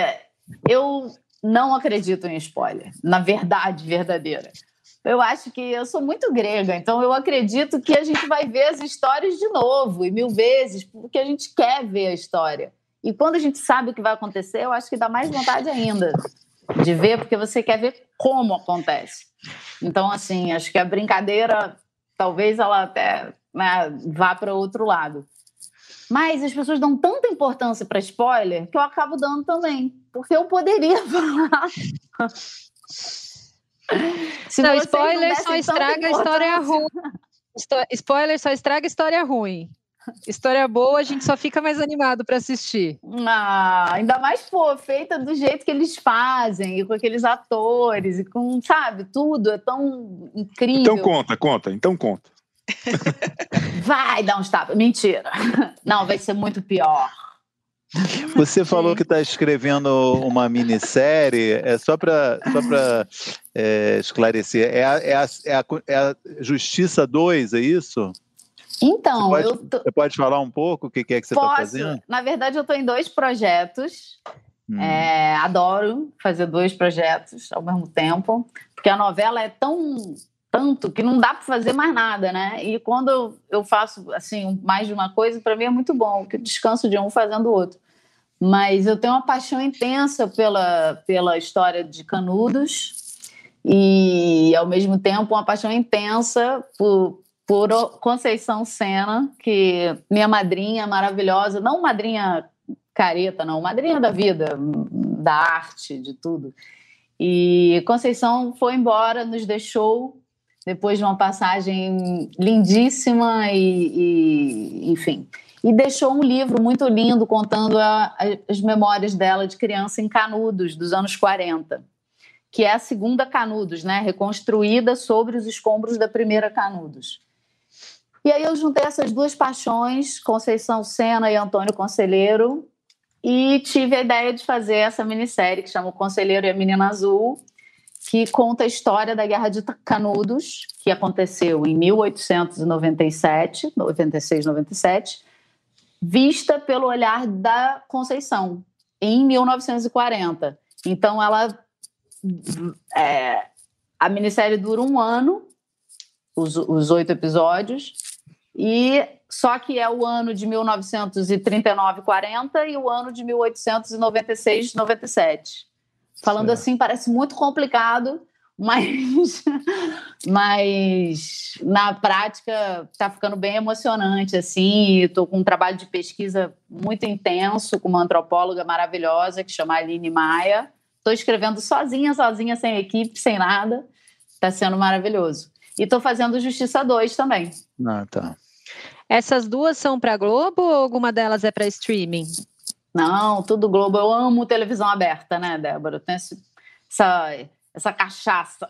eu não acredito em spoiler, na verdade verdadeira. Eu acho que eu sou muito grega, então eu acredito que a gente vai ver as histórias de novo e mil vezes, porque a gente quer ver a história. E quando a gente sabe o que vai acontecer, eu acho que dá mais vontade ainda de ver, porque você quer ver como acontece. Então, assim, acho que a brincadeira, talvez ela até né, vá para outro lado. Mas as pessoas dão tanta importância para spoiler que eu acabo dando também, porque eu poderia falar. Se não, spoiler só estraga a história ruim. Spoiler só estraga a história ruim. História boa, a gente só fica mais animado para assistir. Ah, ainda mais, pô, feita do jeito que eles fazem, e com aqueles atores, e com, sabe, tudo é tão incrível. Então conta, conta, então conta. Vai dar uns tapas. Mentira. Não, vai ser muito pior. Você falou que está escrevendo uma minissérie, é só para só é, esclarecer, é a, é, a, é, a, é a Justiça 2, é isso? Então, você pode, tô... você pode falar um pouco o que é que você está fazendo? Na verdade, eu estou em dois projetos. Hum. É, adoro fazer dois projetos ao mesmo tempo, porque a novela é tão tanto que não dá para fazer mais nada, né? E quando eu faço assim mais de uma coisa, para mim é muito bom, que eu descanso de um fazendo o outro. Mas eu tenho uma paixão intensa pela, pela história de Canudos e, ao mesmo tempo, uma paixão intensa por, por Conceição Sena, que minha madrinha maravilhosa, não madrinha careta, não, madrinha da vida, da arte, de tudo. E Conceição foi embora, nos deixou depois de uma passagem lindíssima e, e enfim, e deixou um livro muito lindo contando a, a, as memórias dela de criança em Canudos dos anos 40, que é a segunda Canudos, né, reconstruída sobre os escombros da primeira Canudos. E aí eu juntei essas duas paixões, Conceição Sena e Antônio Conselheiro, e tive a ideia de fazer essa minissérie que chama O Conselheiro e a Menina Azul, que conta a história da Guerra de Canudos, que aconteceu em 1897, 96, 97, vista pelo olhar da Conceição, em 1940. Então, ela. É, a minissérie dura um ano, os, os oito episódios, e só que é o ano de 1939, 40 e o ano de 1896, 97. Falando assim, parece muito complicado, mas, mas na prática está ficando bem emocionante assim. Estou com um trabalho de pesquisa muito intenso com uma antropóloga maravilhosa que chama Aline Maia. Estou escrevendo sozinha, sozinha, sem equipe, sem nada. Está sendo maravilhoso. E estou fazendo Justiça 2 também. Ah, tá. Essas duas são para Globo ou alguma delas é para streaming? Não, tudo Globo. Eu amo televisão aberta, né, Débora? Eu tenho essa, essa cachaça.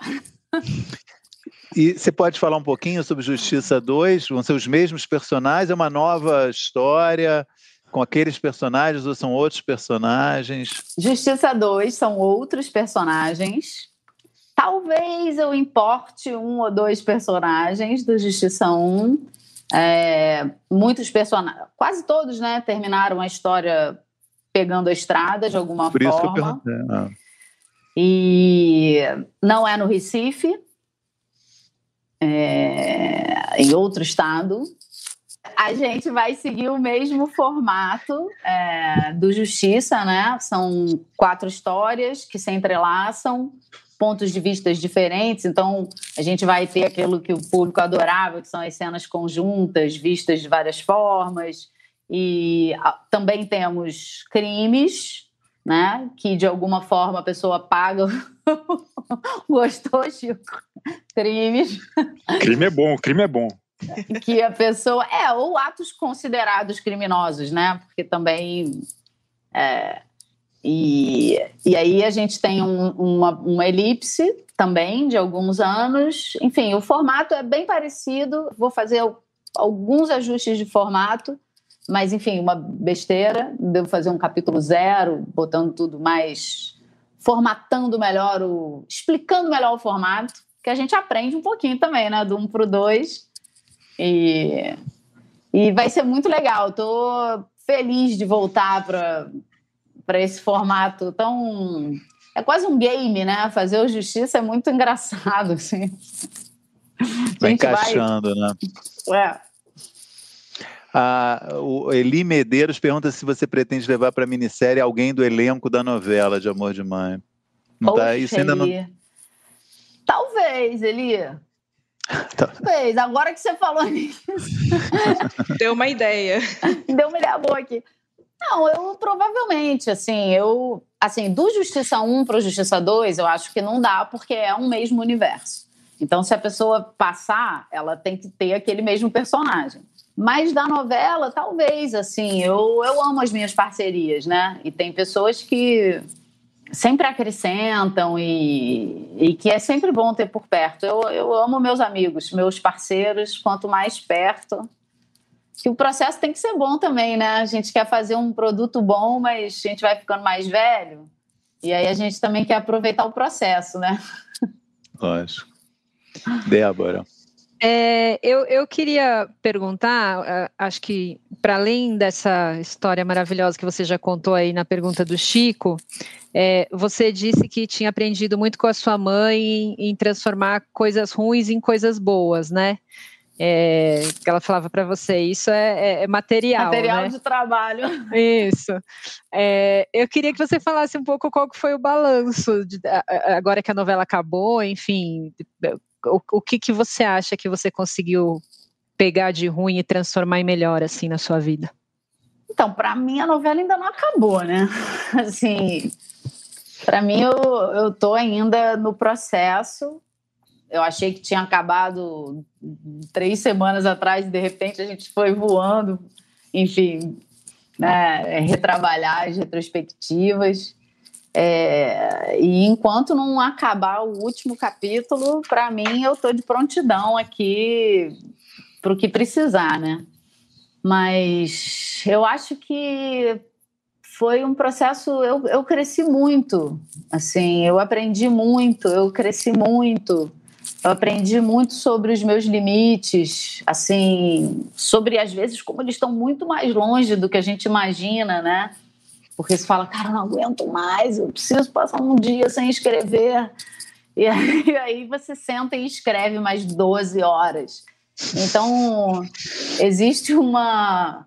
E você pode falar um pouquinho sobre Justiça 2? Vão ser os mesmos personagens? É uma nova história com aqueles personagens ou são outros personagens? Justiça 2 são outros personagens. Talvez eu importe um ou dois personagens do Justiça 1. É, muitos personagens, quase todos, né, terminaram a história pegando a estrada de alguma Por forma. Isso que eu perguntei. Ah. E não é no Recife, é, em outro estado. A gente vai seguir o mesmo formato é, do Justiça, né? São quatro histórias que se entrelaçam, pontos de vistas diferentes. Então, a gente vai ter aquilo que o público adorava, que são as cenas conjuntas, vistas de várias formas. E a, também temos crimes, né? Que de alguma forma a pessoa paga. Gostou, Chico? Crimes. Crime é bom, crime é bom. Que a pessoa. É, ou atos considerados criminosos, né? Porque também. É, e, e aí a gente tem um, uma, uma elipse também de alguns anos. Enfim, o formato é bem parecido. Vou fazer alguns ajustes de formato, mas enfim, uma besteira. Devo fazer um capítulo zero, botando tudo mais. formatando melhor o. explicando melhor o formato, que a gente aprende um pouquinho também, né? Do um para o dois. E, e vai ser muito legal. Estou feliz de voltar para para esse formato tão. É quase um game, né? Fazer o Justiça é muito engraçado, assim. Vai encaixando, vai... né? É. Ah, o Eli Medeiros pergunta se você pretende levar para a minissérie alguém do elenco da novela de Amor de Mãe. Não Poxa, tá isso ainda não. Talvez, Eli. Tá. Talvez. Agora que você falou nisso. Deu uma ideia. Deu uma ideia boa aqui. Não, eu provavelmente, assim, eu. Assim, do Justiça 1 para o Justiça 2, eu acho que não dá, porque é um mesmo universo. Então, se a pessoa passar, ela tem que ter aquele mesmo personagem. Mas da novela, talvez, assim, eu, eu amo as minhas parcerias, né? E tem pessoas que sempre acrescentam e, e que é sempre bom ter por perto. Eu, eu amo meus amigos, meus parceiros, quanto mais perto, que o processo tem que ser bom também, né? A gente quer fazer um produto bom, mas a gente vai ficando mais velho. E aí a gente também quer aproveitar o processo, né? Lógico. Débora. É, eu, eu queria perguntar, acho que para além dessa história maravilhosa que você já contou aí na pergunta do Chico, é, você disse que tinha aprendido muito com a sua mãe em, em transformar coisas ruins em coisas boas, né? É, que ela falava para você, isso é, é, é material. Material né? de trabalho. Isso. É, eu queria que você falasse um pouco qual que foi o balanço, de, agora que a novela acabou, enfim, o, o que, que você acha que você conseguiu pegar de ruim e transformar em melhor, assim, na sua vida? Então, para mim, a novela ainda não acabou, né? Assim, para mim, eu, eu tô ainda no processo eu achei que tinha acabado três semanas atrás e de repente a gente foi voando, enfim, né, retrabalhar as retrospectivas. É, e enquanto não acabar o último capítulo, para mim eu estou de prontidão aqui para o que precisar, né? Mas eu acho que foi um processo. Eu, eu cresci muito, assim, eu aprendi muito, eu cresci muito. Eu aprendi muito sobre os meus limites, assim, sobre às vezes como eles estão muito mais longe do que a gente imagina, né? Porque você fala, cara, não aguento mais, eu preciso passar um dia sem escrever. E aí, e aí você senta e escreve mais 12 horas. Então, existe uma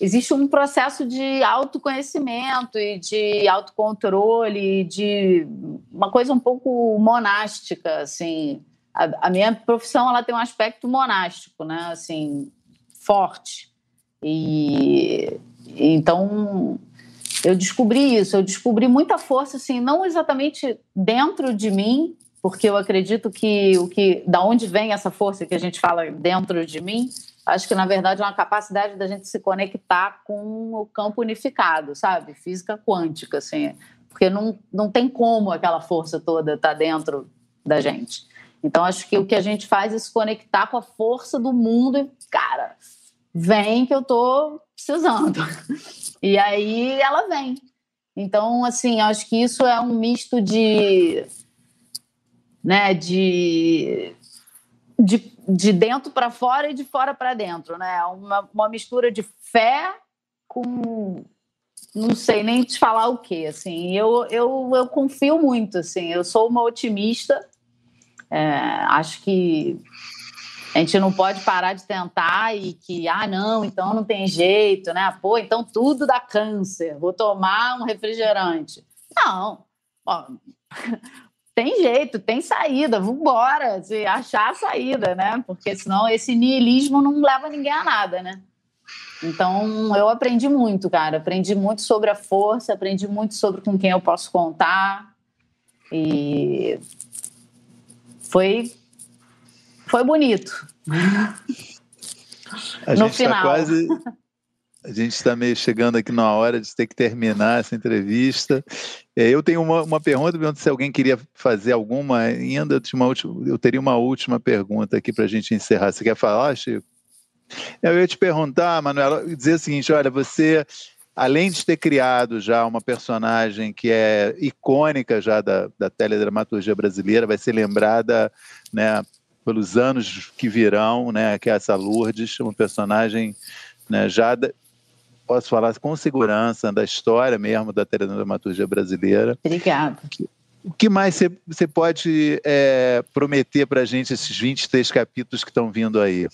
existe um processo de autoconhecimento e de autocontrole, de uma coisa um pouco monástica, assim, a, a, minha profissão ela tem um aspecto monástico, né? Assim, forte. E então eu descobri isso, eu descobri muita força, assim, não exatamente dentro de mim, porque eu acredito que o que, da onde vem essa força que a gente fala dentro de mim, acho que na verdade é uma capacidade da gente se conectar com o campo unificado, sabe? Física quântica, assim, porque não, não tem como aquela força toda estar tá dentro da gente. Então acho que o que a gente faz é se conectar com a força do mundo e, cara, vem que eu tô precisando. E aí ela vem. Então, assim, acho que isso é um misto de. Né, de, de, de dentro para fora e de fora para dentro, né? Uma, uma mistura de fé com não sei nem te falar o que, assim, eu, eu, eu confio muito, assim, eu sou uma otimista, é, acho que a gente não pode parar de tentar e que, ah, não, então não tem jeito, né? Pô, então tudo dá câncer, vou tomar um refrigerante. Não, ó, tem jeito, tem saída, vambora, se achar a saída, né? Porque senão esse niilismo não leva ninguém a nada, né? Então, eu aprendi muito, cara. Aprendi muito sobre a força, aprendi muito sobre com quem eu posso contar. E foi foi bonito. A no gente está quase. A gente está meio chegando aqui na hora de ter que terminar essa entrevista. É, eu tenho uma, uma pergunta, se alguém queria fazer alguma ainda. Eu, uma última, eu teria uma última pergunta aqui para a gente encerrar. Você quer falar, Chico? Eu ia te perguntar, Manuela, dizer o seguinte: olha, você, além de ter criado já uma personagem que é icônica já da, da teledramaturgia brasileira, vai ser lembrada né, pelos anos que virão, né, que é essa Lourdes, uma personagem né, já, da, posso falar com segurança, da história mesmo da teledramaturgia brasileira. Obrigada. O que mais você pode é, prometer para a gente esses 23 capítulos que estão vindo aí?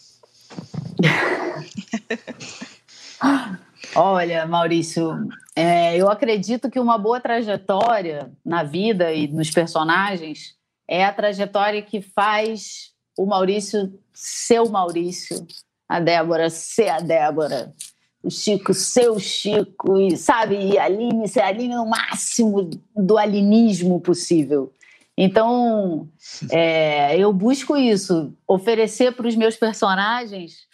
Olha, Maurício, é, eu acredito que uma boa trajetória na vida e nos personagens é a trajetória que faz o Maurício ser o Maurício, a Débora ser a Débora, o Chico ser o Chico, e, sabe? E a Aline ser a Aline no máximo do alinismo possível. Então, é, eu busco isso, oferecer para os meus personagens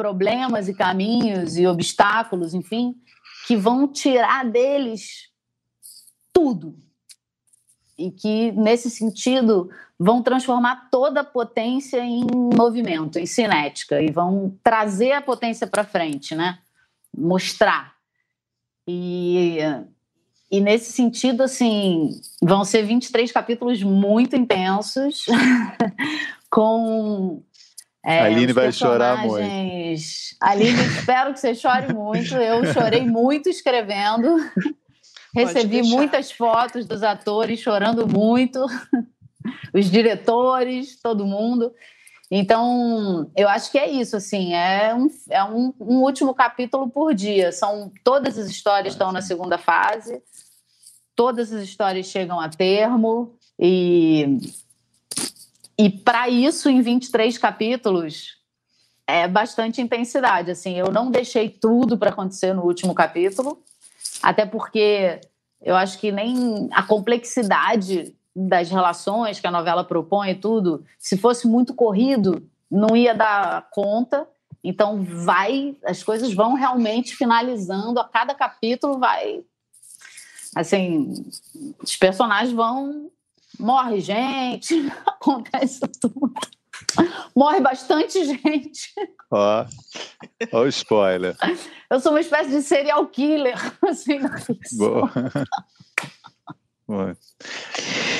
problemas e caminhos e obstáculos, enfim, que vão tirar deles tudo. E que, nesse sentido, vão transformar toda a potência em movimento, em cinética, e vão trazer a potência para frente, né? Mostrar. E, e nesse sentido, assim, vão ser 23 capítulos muito intensos, com. É, Aline vai chorar muito. Aline, espero que você chore muito. Eu chorei muito escrevendo. Recebi muitas fotos dos atores chorando muito os diretores, todo mundo. Então, eu acho que é isso, assim, é um, é um, um último capítulo por dia. São todas as histórias estão na segunda fase, todas as histórias chegam a termo e e para isso em 23 capítulos é bastante intensidade, assim, eu não deixei tudo para acontecer no último capítulo, até porque eu acho que nem a complexidade das relações que a novela propõe e tudo, se fosse muito corrido, não ia dar conta. Então vai, as coisas vão realmente finalizando, a cada capítulo vai assim, os personagens vão morre gente, acontece tudo. Morre bastante gente. Ó, ó o spoiler. Eu sou uma espécie de serial killer, assim, na Boa.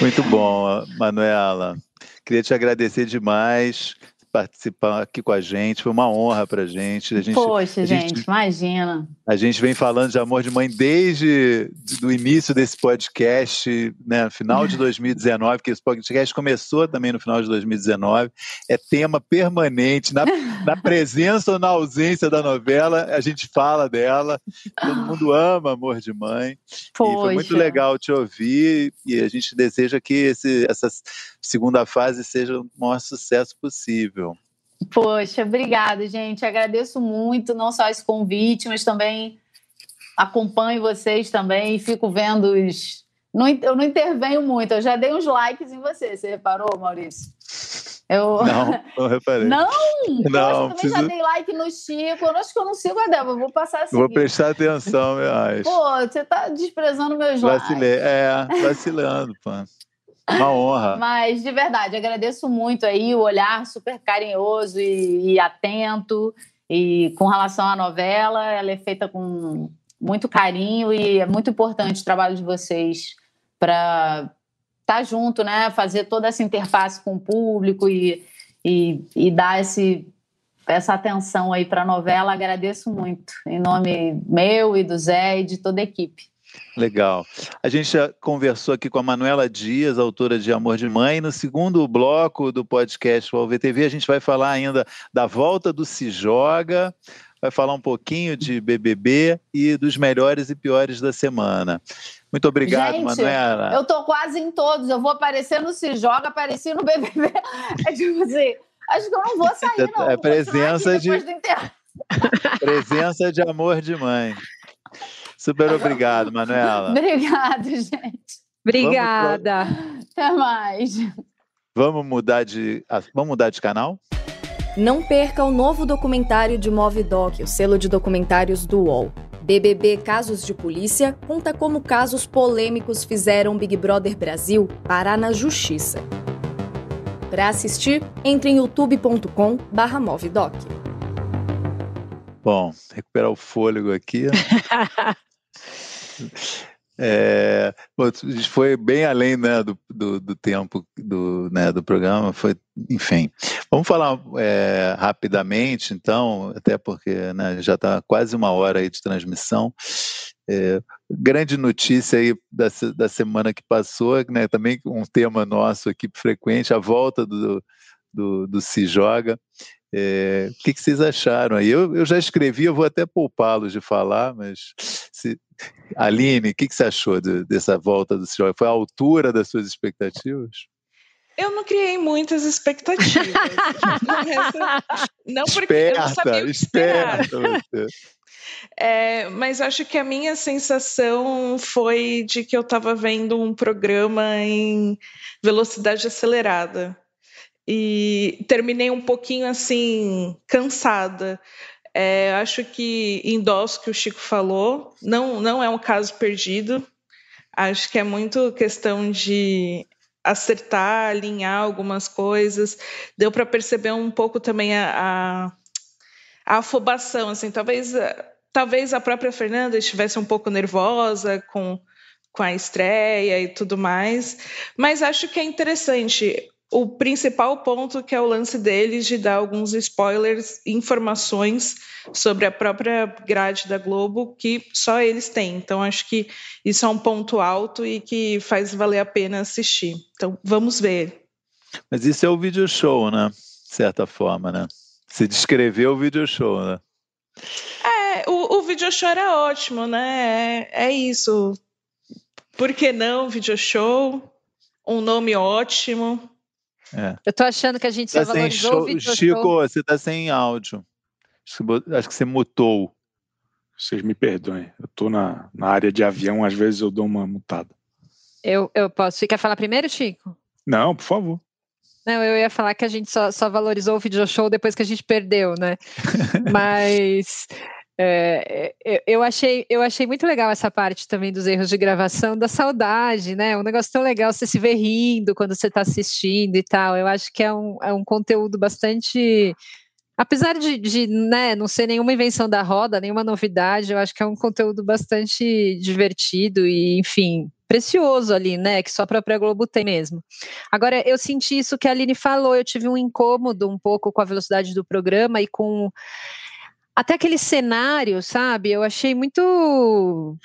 Muito bom, Manuela. Queria te agradecer demais participar aqui com a gente. Foi uma honra para a gente. Poxa, gente, gente, imagina. A gente vem falando de amor de mãe desde o início desse podcast, né, final de 2019, porque esse podcast começou também no final de 2019. É tema permanente, na, na presença ou na ausência da novela, a gente fala dela. Todo mundo ama Amor de Mãe. Poxa. E foi muito legal te ouvir e a gente deseja que esse, essa segunda fase seja o maior sucesso possível. Poxa, obrigada, gente. Agradeço muito, não só esse convite, mas também acompanho vocês também e fico vendo os. Não, eu não intervenho muito, eu já dei uns likes em você. Você reparou, Maurício? Eu... Não, não reparei. Não? Não, eu também preciso... já dei like no Chico. Eu acho que eu não sigo a Débora, vou passar assim. Vou prestar atenção, meu acho. Pô, você tá desprezando meus Vacilei. likes. É, vacilando, pô. Uma honra. Mas, de verdade, agradeço muito aí o olhar super carinhoso e, e atento. E com relação à novela, ela é feita com muito carinho e é muito importante o trabalho de vocês para estar tá junto, né? Fazer toda essa interface com o público e, e, e dar esse, essa atenção aí para a novela. Agradeço muito, em nome meu e do Zé e de toda a equipe. Legal. A gente já conversou aqui com a Manuela Dias, autora de Amor de Mãe. No segundo bloco do podcast UOL VTV, a gente vai falar ainda da volta do Se Joga, vai falar um pouquinho de BBB e dos melhores e piores da semana. Muito obrigado, Gente, Manuela. Eu tô quase em todos. Eu vou aparecer no Se Joga, apareci no BBB. É tipo assim, acho que eu não vou sair, não. É presença de presença de amor de mãe. Super obrigado, Manuela. Obrigado, gente. Obrigada. Até mais. Vamos mudar de vamos mudar de canal? Não perca o novo documentário de Movidoc, o selo de documentários do UOL. BBB Casos de Polícia conta como casos polêmicos fizeram Big Brother Brasil parar na justiça. Para assistir, entre em youtube.com/movidoc. Bom, recuperar o fôlego aqui. É, foi bem além né, do, do, do, tempo do, né, do programa, foi, enfim. Vamos falar é, rapidamente, então, até porque né, já está quase uma hora aí de transmissão. É, grande notícia aí da, da semana que passou, né, também um tema nosso aqui frequente, a volta do, do, do Se Joga. É, o que, que, vocês acharam aí? Eu, eu já escrevi, eu vou até poupá-los de falar, mas se, Aline, o que, que, você achou de, dessa volta do senhor? Foi a altura das suas expectativas? Eu não criei muitas expectativas. não porque esperta, eu não sabia o esperta você. É, mas acho que a minha sensação foi de que eu estava vendo um programa em velocidade acelerada e terminei um pouquinho assim cansada. É, acho que endosso que o Chico falou, não, não é um caso perdido. Acho que é muito questão de acertar, alinhar algumas coisas. Deu para perceber um pouco também a, a, a, afobação, assim, talvez, talvez a própria Fernanda estivesse um pouco nervosa com, com a estreia e tudo mais, mas acho que é interessante o principal ponto que é o lance deles de dar alguns spoilers, informações sobre a própria grade da Globo que só eles têm. Então acho que isso é um ponto alto e que faz valer a pena assistir. Então vamos ver. Mas isso é o video show, né? De certa forma, né? Se descreveu o video show, né? É, o, o video show era ótimo, né? É, é isso. Por que não video show? Um nome ótimo. É. Eu tô achando que a gente tá só valorizou show, o vídeo Chico, show. você tá sem áudio. Acho que você mutou. Vocês me perdoem. Eu tô na, na área de avião, às vezes eu dou uma mutada. Eu, eu posso. Você quer falar primeiro, Chico? Não, por favor. Não, eu ia falar que a gente só, só valorizou o video show depois que a gente perdeu, né? Mas é, é, eu, achei, eu achei muito legal essa parte também dos erros de gravação, da saudade, né? Um negócio tão legal você se ver rindo quando você está assistindo e tal. Eu acho que é um, é um conteúdo bastante. Apesar de, de né, não ser nenhuma invenção da roda, nenhuma novidade, eu acho que é um conteúdo bastante divertido e, enfim, precioso ali, né? Que só a própria Globo tem mesmo. Agora, eu senti isso que a Aline falou, eu tive um incômodo um pouco com a velocidade do programa e com até aquele cenário, sabe? Eu achei muito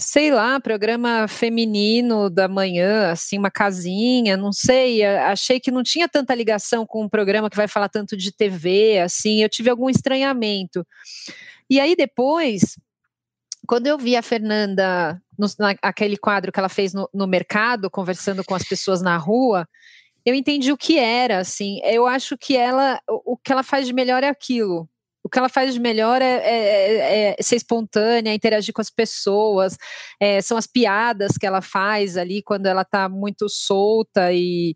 sei lá, programa feminino da manhã, assim, uma casinha, não sei, achei que não tinha tanta ligação com um programa que vai falar tanto de TV, assim, eu tive algum estranhamento. E aí depois, quando eu vi a Fernanda, no, naquele quadro que ela fez no, no mercado, conversando com as pessoas na rua, eu entendi o que era, assim, eu acho que ela, o que ela faz de melhor é aquilo, o que ela faz de melhor é, é, é ser espontânea, interagir com as pessoas, é, são as piadas que ela faz ali quando ela está muito solta e,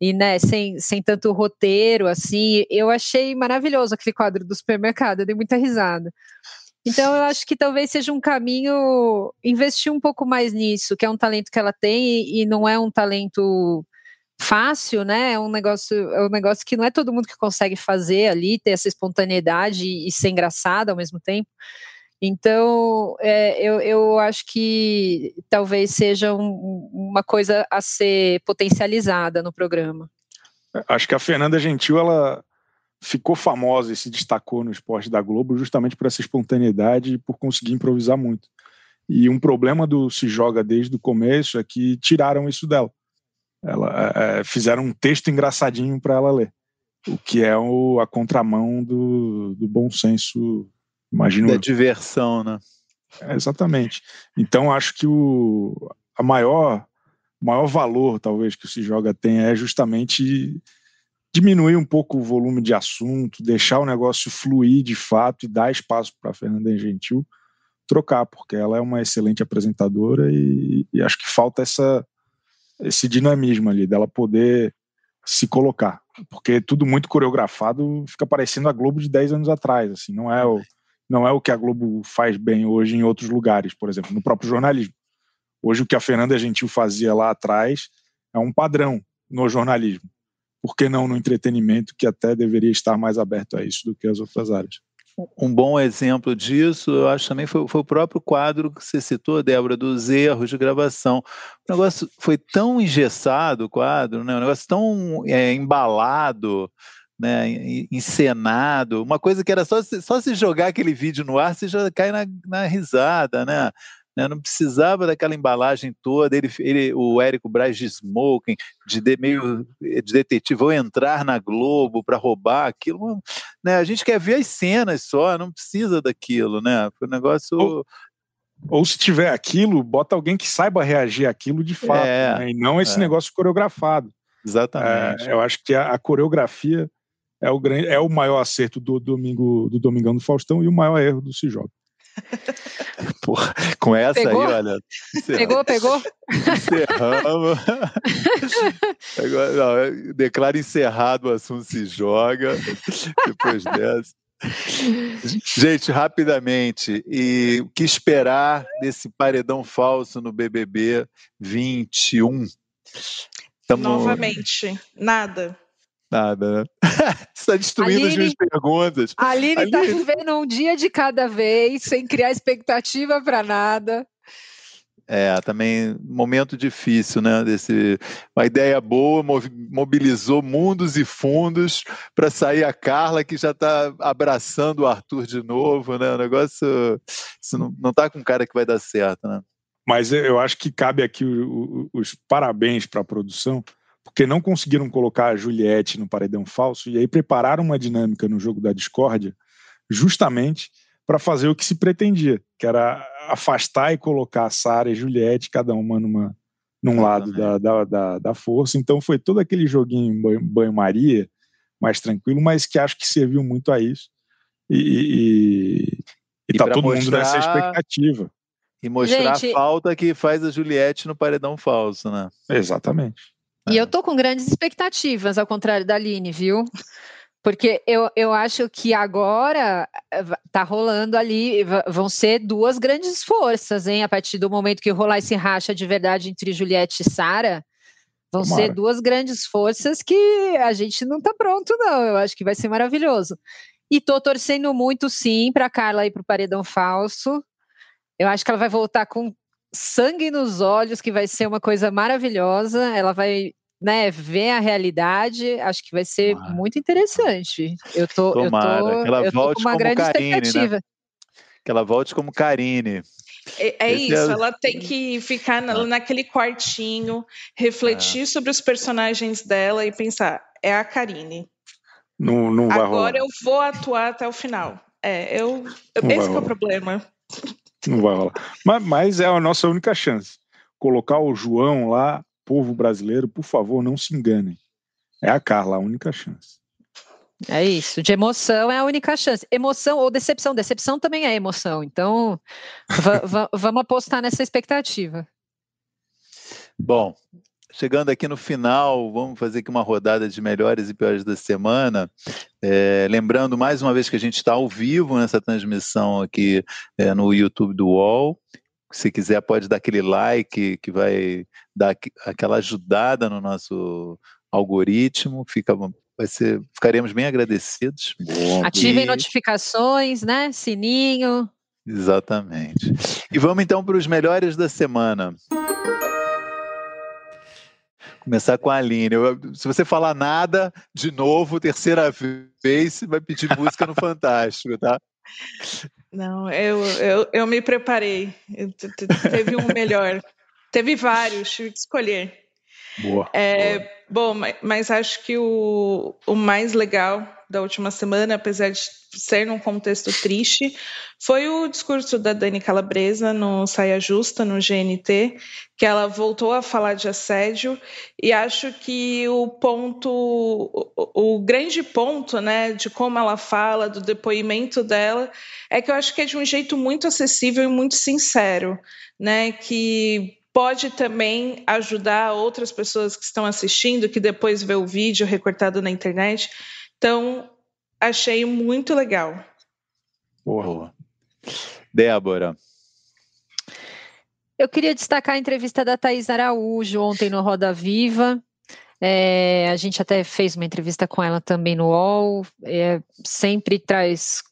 e né, sem, sem tanto roteiro, assim. Eu achei maravilhoso aquele quadro do supermercado, eu dei muita risada. Então, eu acho que talvez seja um caminho investir um pouco mais nisso, que é um talento que ela tem e, e não é um talento fácil, né? É um negócio, é um negócio que não é todo mundo que consegue fazer ali, ter essa espontaneidade e, ser engraçada ao mesmo tempo. Então, é, eu, eu acho que talvez seja um, uma coisa a ser potencializada no programa. Acho que a Fernanda Gentil, ela ficou famosa e se destacou no esporte da Globo justamente por essa espontaneidade e por conseguir improvisar muito. E um problema do Se Joga desde o começo é que tiraram isso dela ela é, é, fizeram um texto engraçadinho para ela ler, o que é o, a contramão do, do bom senso, imagino. Da diversão, né? É, exatamente. Então acho que o a maior maior valor talvez que o se joga tem é justamente diminuir um pouco o volume de assunto, deixar o negócio fluir de fato e dar espaço para a Fernanda Gentil trocar, porque ela é uma excelente apresentadora e, e acho que falta essa esse dinamismo ali, dela poder se colocar. Porque tudo muito coreografado fica parecendo a Globo de 10 anos atrás, assim, não é o, não é o que a Globo faz bem hoje em outros lugares, por exemplo, no próprio jornalismo. Hoje o que a Fernanda Gentil fazia lá atrás é um padrão no jornalismo. Por que não no entretenimento, que até deveria estar mais aberto a isso do que as outras áreas? Um bom exemplo disso, eu acho também foi, foi, o próprio quadro que você citou, Débora, dos erros de gravação. O negócio foi tão engessado, o quadro, né? um negócio tão é, embalado, né? encenado, uma coisa que era só, só se jogar aquele vídeo no ar, você já cai na, na risada, né? Né? não precisava daquela embalagem toda, ele, ele, o Érico Braz de smoking, de, de, meio de detetive, vou entrar na Globo para roubar aquilo, né? a gente quer ver as cenas só, não precisa daquilo, né? Foi um negócio... Ou, ou se tiver aquilo, bota alguém que saiba reagir àquilo de fato, é, né? e não esse é. negócio coreografado. Exatamente. É, eu acho que a, a coreografia é o, grande, é o maior acerto do domingo do Domingão do Faustão e o maior erro do Se Joga. Porra, com essa pegou? aí, olha. Pegou, pegou? Encerramos. Agora, não, declara encerrado o assunto se joga. Depois dessa. Gente, rapidamente, e o que esperar desse paredão falso no BBB 21? Tamo... Novamente, nada. Nada, né? está destruindo Aline, as minhas perguntas. A Aline está vivendo um dia de cada vez, sem criar expectativa para nada. É, também momento difícil, né? Desse, uma ideia boa, mobilizou mundos e fundos para sair a Carla, que já está abraçando o Arthur de novo, né? O negócio isso não, não tá com cara que vai dar certo, né? Mas eu acho que cabe aqui os parabéns para a produção, porque não conseguiram colocar a Juliette no paredão falso e aí prepararam uma dinâmica no jogo da discórdia justamente para fazer o que se pretendia, que era afastar e colocar a Sara e Juliette, cada uma numa, num lado da, da, da, da, força. Então foi todo aquele joguinho banho-maria, mais tranquilo, mas que acho que serviu muito a isso. E, e, e, e tá todo mostrar... mundo nessa expectativa. E mostrar Gente... a falta que faz a Juliette no paredão falso, né? Exatamente. E eu tô com grandes expectativas, ao contrário da Aline, viu? Porque eu, eu acho que agora eh, tá rolando ali, vão ser duas grandes forças, hein? A partir do momento que rolar esse racha de verdade entre Juliette e Sara, vão Tomara. ser duas grandes forças que a gente não tá pronto, não. Eu acho que vai ser maravilhoso. E tô torcendo muito, sim, para Carla ir pro paredão falso. Eu acho que ela vai voltar com sangue nos olhos, que vai ser uma coisa maravilhosa. Ela vai né, ver a realidade, acho que vai ser ah. muito interessante. Eu tô, Tomara. eu tô, ela eu volte com uma grande Karine, né? expectativa. Né? Que ela volte como Karine. É, é isso, é... ela tem que ficar na, ah. naquele quartinho, refletir ah. sobre os personagens dela e pensar, é a Karine. Não, não vai Agora rolar. eu vou atuar até o final. É, eu, esse é o problema. Não vai rolar. Mas, mas é a nossa única chance. Colocar o João lá, povo brasileiro, por favor, não se enganem. É a Carla a única chance. É isso, de emoção é a única chance. Emoção ou decepção, decepção também é emoção. Então, vamos apostar nessa expectativa. Bom, chegando aqui no final, vamos fazer aqui uma rodada de melhores e piores da semana. É, lembrando mais uma vez que a gente está ao vivo nessa transmissão aqui é, no YouTube do UOL. Se quiser, pode dar aquele like que vai dar aquela ajudada no nosso algoritmo. Fica, vai ser, ficaremos bem agradecidos. Bom, Ativem e... notificações, né? Sininho. Exatamente. E vamos então para os melhores da semana. Começar com a Aline. Eu, se você falar nada, de novo, terceira vez, você vai pedir música no Fantástico, tá? Não, eu, eu, eu me preparei. Teve um melhor. Teve vários, tive que escolher. Boa, é, boa. Bom, mas acho que o, o mais legal da última semana, apesar de ser num contexto triste, foi o discurso da Dani Calabresa no Saia Justa, no GNT, que ela voltou a falar de assédio, e acho que o ponto, o, o grande ponto, né, de como ela fala, do depoimento dela, é que eu acho que é de um jeito muito acessível e muito sincero, né, que pode também ajudar outras pessoas que estão assistindo, que depois vê o vídeo recortado na internet, então, achei muito legal. Boa. Débora. Eu queria destacar a entrevista da Thais Araújo ontem no Roda Viva. É, a gente até fez uma entrevista com ela também no UOL. É, sempre traz,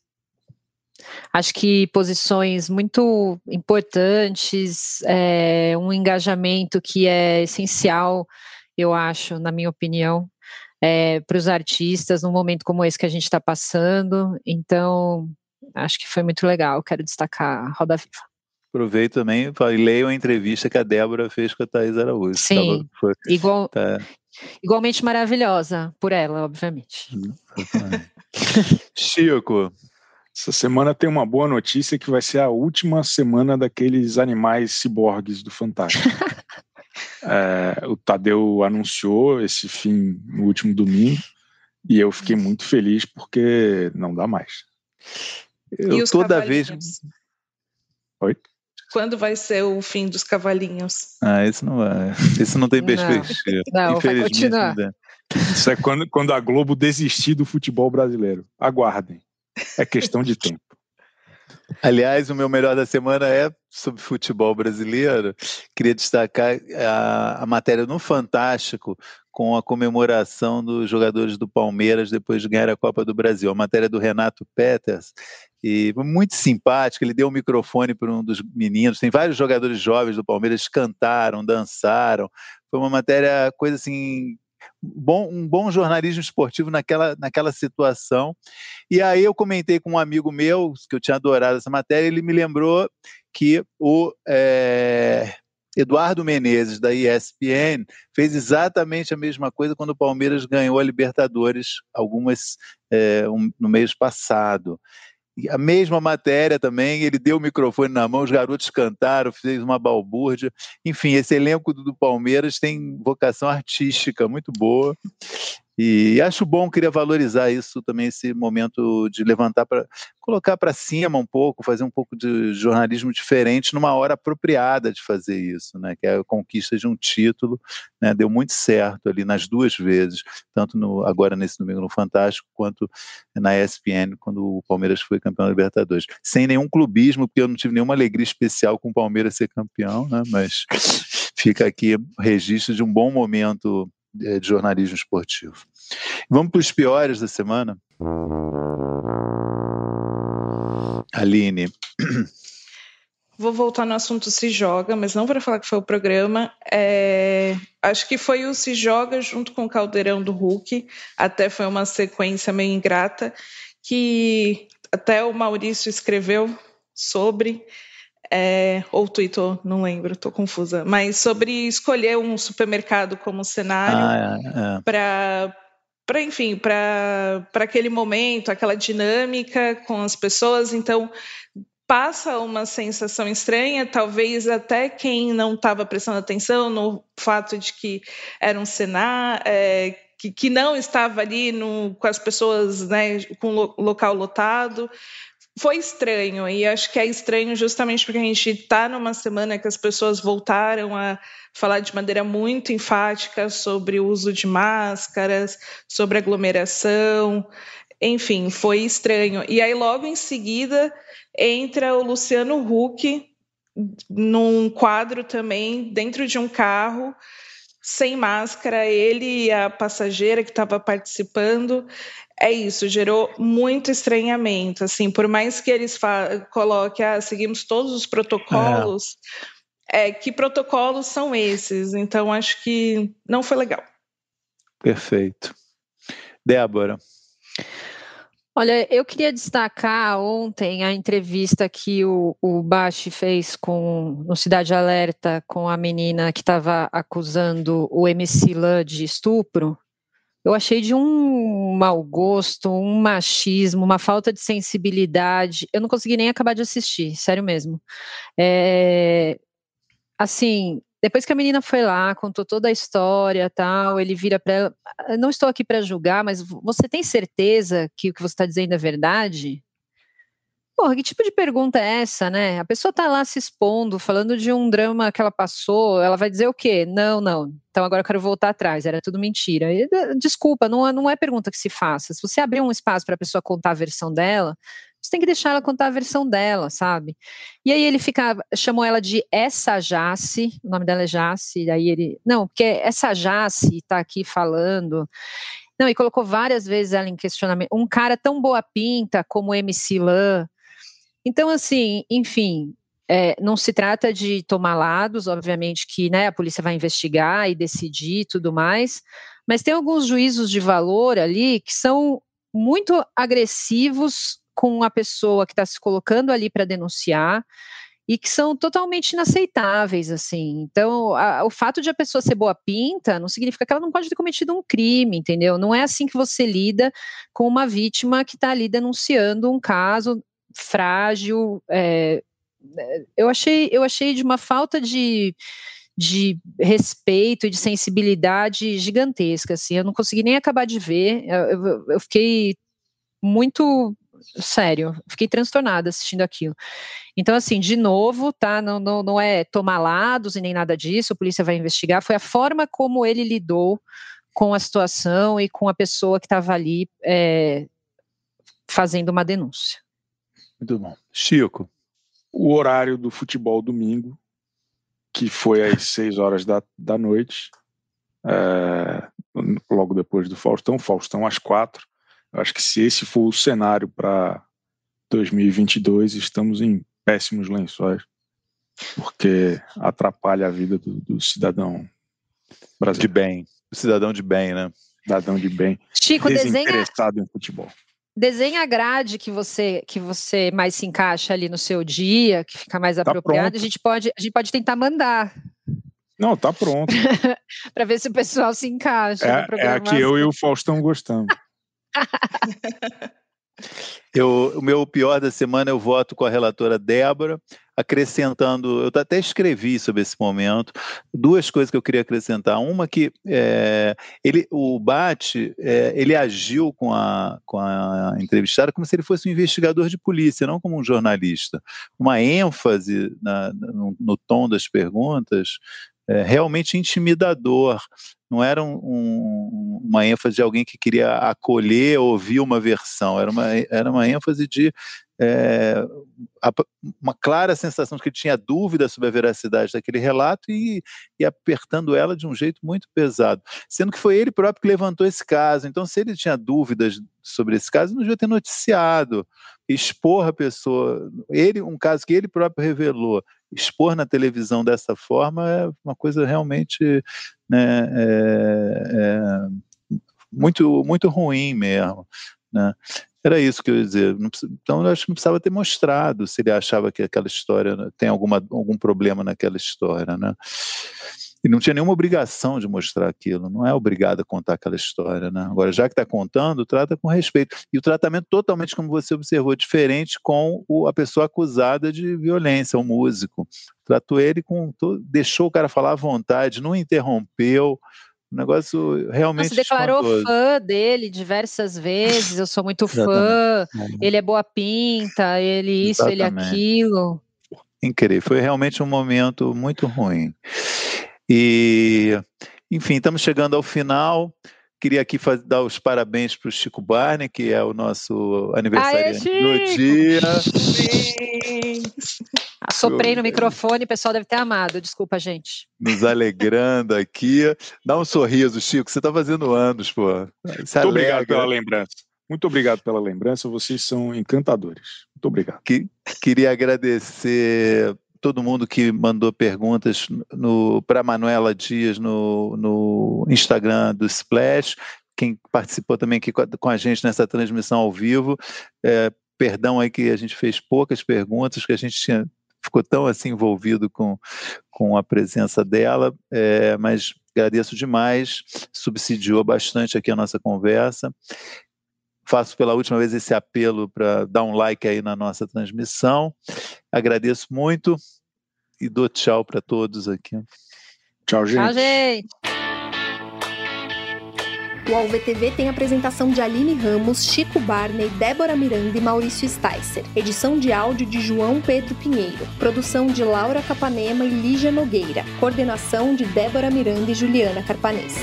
acho que, posições muito importantes, é, um engajamento que é essencial, eu acho, na minha opinião, é, para os artistas num momento como esse que a gente está passando. Então, acho que foi muito legal. Quero destacar a Roda Viva. Aproveito também e leio a entrevista que a Débora fez com a Thais Araújo. Sim, Tava, foi, igual, tá... igualmente maravilhosa por ela, obviamente. Chico, essa semana tem uma boa notícia que vai ser a última semana daqueles animais ciborgues do Fantástico. É, o Tadeu anunciou esse fim no último domingo e eu fiquei muito feliz porque não dá mais. Eu toda vez. Oi? Quando vai ser o fim dos cavalinhos? Ah, isso não vai. Isso não tem perspectiva. Não, Infelizmente, vai continuar. Isso é quando, quando a Globo desistir do futebol brasileiro. Aguardem. É questão de tempo. Aliás, o meu melhor da semana é sobre futebol brasileiro. Queria destacar a, a, matéria no Fantástico com a comemoração dos jogadores do Palmeiras depois de ganhar a Copa do Brasil. A matéria do Renato Peters, e muito simpática. Ele deu o um microfone para um dos meninos. Tem vários jogadores jovens do Palmeiras cantaram, dançaram. Foi uma matéria, coisa assim, bom, um bom jornalismo esportivo naquela, naquela situação. E aí eu comentei com um amigo meu, que eu tinha adorado essa matéria, ele me lembrou que o é, Eduardo Menezes, da ESPN, fez exatamente a mesma coisa quando o Palmeiras ganhou a Libertadores, algumas é, um, no mês passado a mesma matéria também, ele deu o microfone na mão, os garotos cantaram, fez uma balbúrdia. Enfim, esse elenco do Palmeiras tem vocação artística muito boa. E acho bom, queria valorizar isso também, esse momento de levantar para colocar para cima um pouco, fazer um pouco de jornalismo diferente numa hora apropriada de fazer isso, né? Que é a conquista de um título, né? Deu muito certo ali nas duas vezes, tanto no, agora nesse domingo no Fantástico quanto na ESPN quando o Palmeiras foi campeão da Libertadores. Sem nenhum clubismo, porque eu não tive nenhuma alegria especial com o Palmeiras ser campeão, né? Mas fica aqui registro de um bom momento de jornalismo esportivo. Vamos para os piores da semana? Aline. Vou voltar no assunto Se Joga, mas não para falar que foi o programa. É... Acho que foi o Se Joga junto com o Caldeirão do Hulk. Até foi uma sequência meio ingrata, que até o Maurício escreveu sobre é, ou tweetou, não lembro, estou confusa, mas sobre escolher um supermercado como cenário ah, é, é. para para enfim, para aquele momento, aquela dinâmica com as pessoas, então passa uma sensação estranha, talvez até quem não estava prestando atenção no fato de que era um cenário, é, que, que não estava ali no, com as pessoas, né, com o local lotado. Foi estranho, e acho que é estranho justamente porque a gente está numa semana que as pessoas voltaram a falar de maneira muito enfática sobre o uso de máscaras, sobre aglomeração, enfim, foi estranho. E aí, logo em seguida, entra o Luciano Huck num quadro também, dentro de um carro, sem máscara, ele e a passageira que estava participando. É isso, gerou muito estranhamento. Assim, por mais que eles coloquem, ah, seguimos todos os protocolos, é. é, que protocolos são esses? Então, acho que não foi legal. Perfeito. Débora. Olha, eu queria destacar ontem a entrevista que o, o Bashi fez com no Cidade Alerta com a menina que estava acusando o MC Lã de estupro. Eu achei de um mau gosto, um machismo, uma falta de sensibilidade. Eu não consegui nem acabar de assistir, sério mesmo. É, assim, depois que a menina foi lá, contou toda a história, tal, ele vira para ela, ah, não estou aqui para julgar, mas você tem certeza que o que você está dizendo é verdade? Porra, que tipo de pergunta é essa, né? A pessoa está lá se expondo, falando de um drama que ela passou, ela vai dizer o quê? Não, não. Então agora eu quero voltar atrás, era tudo mentira. E, desculpa, não, é, não é pergunta que se faça. Se você abrir um espaço para a pessoa contar a versão dela, você tem que deixar ela contar a versão dela, sabe? E aí ele fica, chamou ela de essa Jace, o nome dela é Jace, aí ele, não, porque essa Jace está aqui falando. Não, e colocou várias vezes ela em questionamento. Um cara tão boa pinta como MC Lan. Então, assim, enfim, é, não se trata de tomar lados, obviamente que né, a polícia vai investigar e decidir e tudo mais, mas tem alguns juízos de valor ali que são muito agressivos com a pessoa que está se colocando ali para denunciar e que são totalmente inaceitáveis, assim. Então, a, o fato de a pessoa ser boa pinta não significa que ela não pode ter cometido um crime, entendeu? Não é assim que você lida com uma vítima que está ali denunciando um caso frágil. É, é, eu achei, eu achei de uma falta de de respeito e de sensibilidade gigantesca, assim, eu não consegui nem acabar de ver, eu, eu, eu fiquei muito sério, fiquei transtornada assistindo aquilo. Então, assim, de novo, tá? Não, não, não é tomar lados e nem nada disso, a polícia vai investigar, foi a forma como ele lidou com a situação e com a pessoa que estava ali é, fazendo uma denúncia. Muito bom. Chico. O horário do futebol domingo, que foi às seis horas da, da noite, é, logo depois do Faustão, Faustão às quatro. Eu acho que se esse for o cenário para 2022, estamos em péssimos lençóis, porque atrapalha a vida do, do cidadão brasileiro. De bem, o cidadão de bem, né? Cidadão de bem. Chico, desenha, em futebol. Desenha a grade que você que você mais se encaixa ali no seu dia, que fica mais tá apropriado. A gente pode a gente pode tentar mandar. Não, tá pronto. para ver se o pessoal se encaixa. É, é a que eu e o Faustão gostamos. Eu, o meu pior da semana eu voto com a relatora Débora, acrescentando, eu até escrevi sobre esse momento, duas coisas que eu queria acrescentar. Uma que é, ele, o Bate, é, ele agiu com a, com a entrevistada como se ele fosse um investigador de polícia, não como um jornalista. Uma ênfase na, no, no tom das perguntas é, realmente intimidador. Não era um, um, uma ênfase de alguém que queria acolher, ouvir uma versão, era uma, era uma ênfase de é, uma clara sensação de que ele tinha dúvida sobre a veracidade daquele relato e, e, apertando ela de um jeito muito pesado. Sendo que foi ele próprio que levantou esse caso. Então, se ele tinha dúvidas sobre esse caso, não devia ter noticiado, expor a pessoa. Ele, um caso que ele próprio revelou, expor na televisão dessa forma é uma coisa realmente né, é, é muito, muito ruim mesmo. Né? Era isso que eu ia dizer. Então, eu acho que não precisava ter mostrado se ele achava que aquela história tem alguma, algum problema naquela história, né? E não tinha nenhuma obrigação de mostrar aquilo, não é obrigado a contar aquela história, né? Agora, já que está contando, trata com respeito. E o tratamento totalmente, como você observou, diferente com o, a pessoa acusada de violência, o músico. Tratou ele com. deixou o cara falar à vontade, não interrompeu, Um negócio realmente. Você declarou espantoso. fã dele diversas vezes. Eu sou muito fã. Ele é boa pinta, ele isso, Exatamente. ele aquilo. Incrível. Foi realmente um momento muito ruim. E, enfim, estamos chegando ao final. Queria aqui fazer, dar os parabéns para o Chico Barney, que é o nosso aniversário do dia. Assoprei no microfone, o pessoal deve ter amado. Desculpa, gente. Nos alegrando aqui. Dá um sorriso, Chico. Você está fazendo anos, pô. Muito alegra. obrigado pela lembrança. Muito obrigado pela lembrança. Vocês são encantadores. Muito obrigado. Que, queria agradecer todo mundo que mandou perguntas para Manuela Dias no, no Instagram do Splash, quem participou também aqui com a gente nessa transmissão ao vivo. É, perdão aí que a gente fez poucas perguntas, que a gente tinha, ficou tão assim envolvido com, com a presença dela, é, mas agradeço demais, subsidiou bastante aqui a nossa conversa faço pela última vez esse apelo para dar um like aí na nossa transmissão. Agradeço muito e dou tchau para todos aqui. Tchau, gente. Tchau, gente. O AlvTV tem apresentação de Aline Ramos, Chico Barney, Débora Miranda e Maurício Sticer. Edição de áudio de João Pedro Pinheiro. Produção de Laura Capanema e Lígia Nogueira. Coordenação de Débora Miranda e Juliana Carpanês.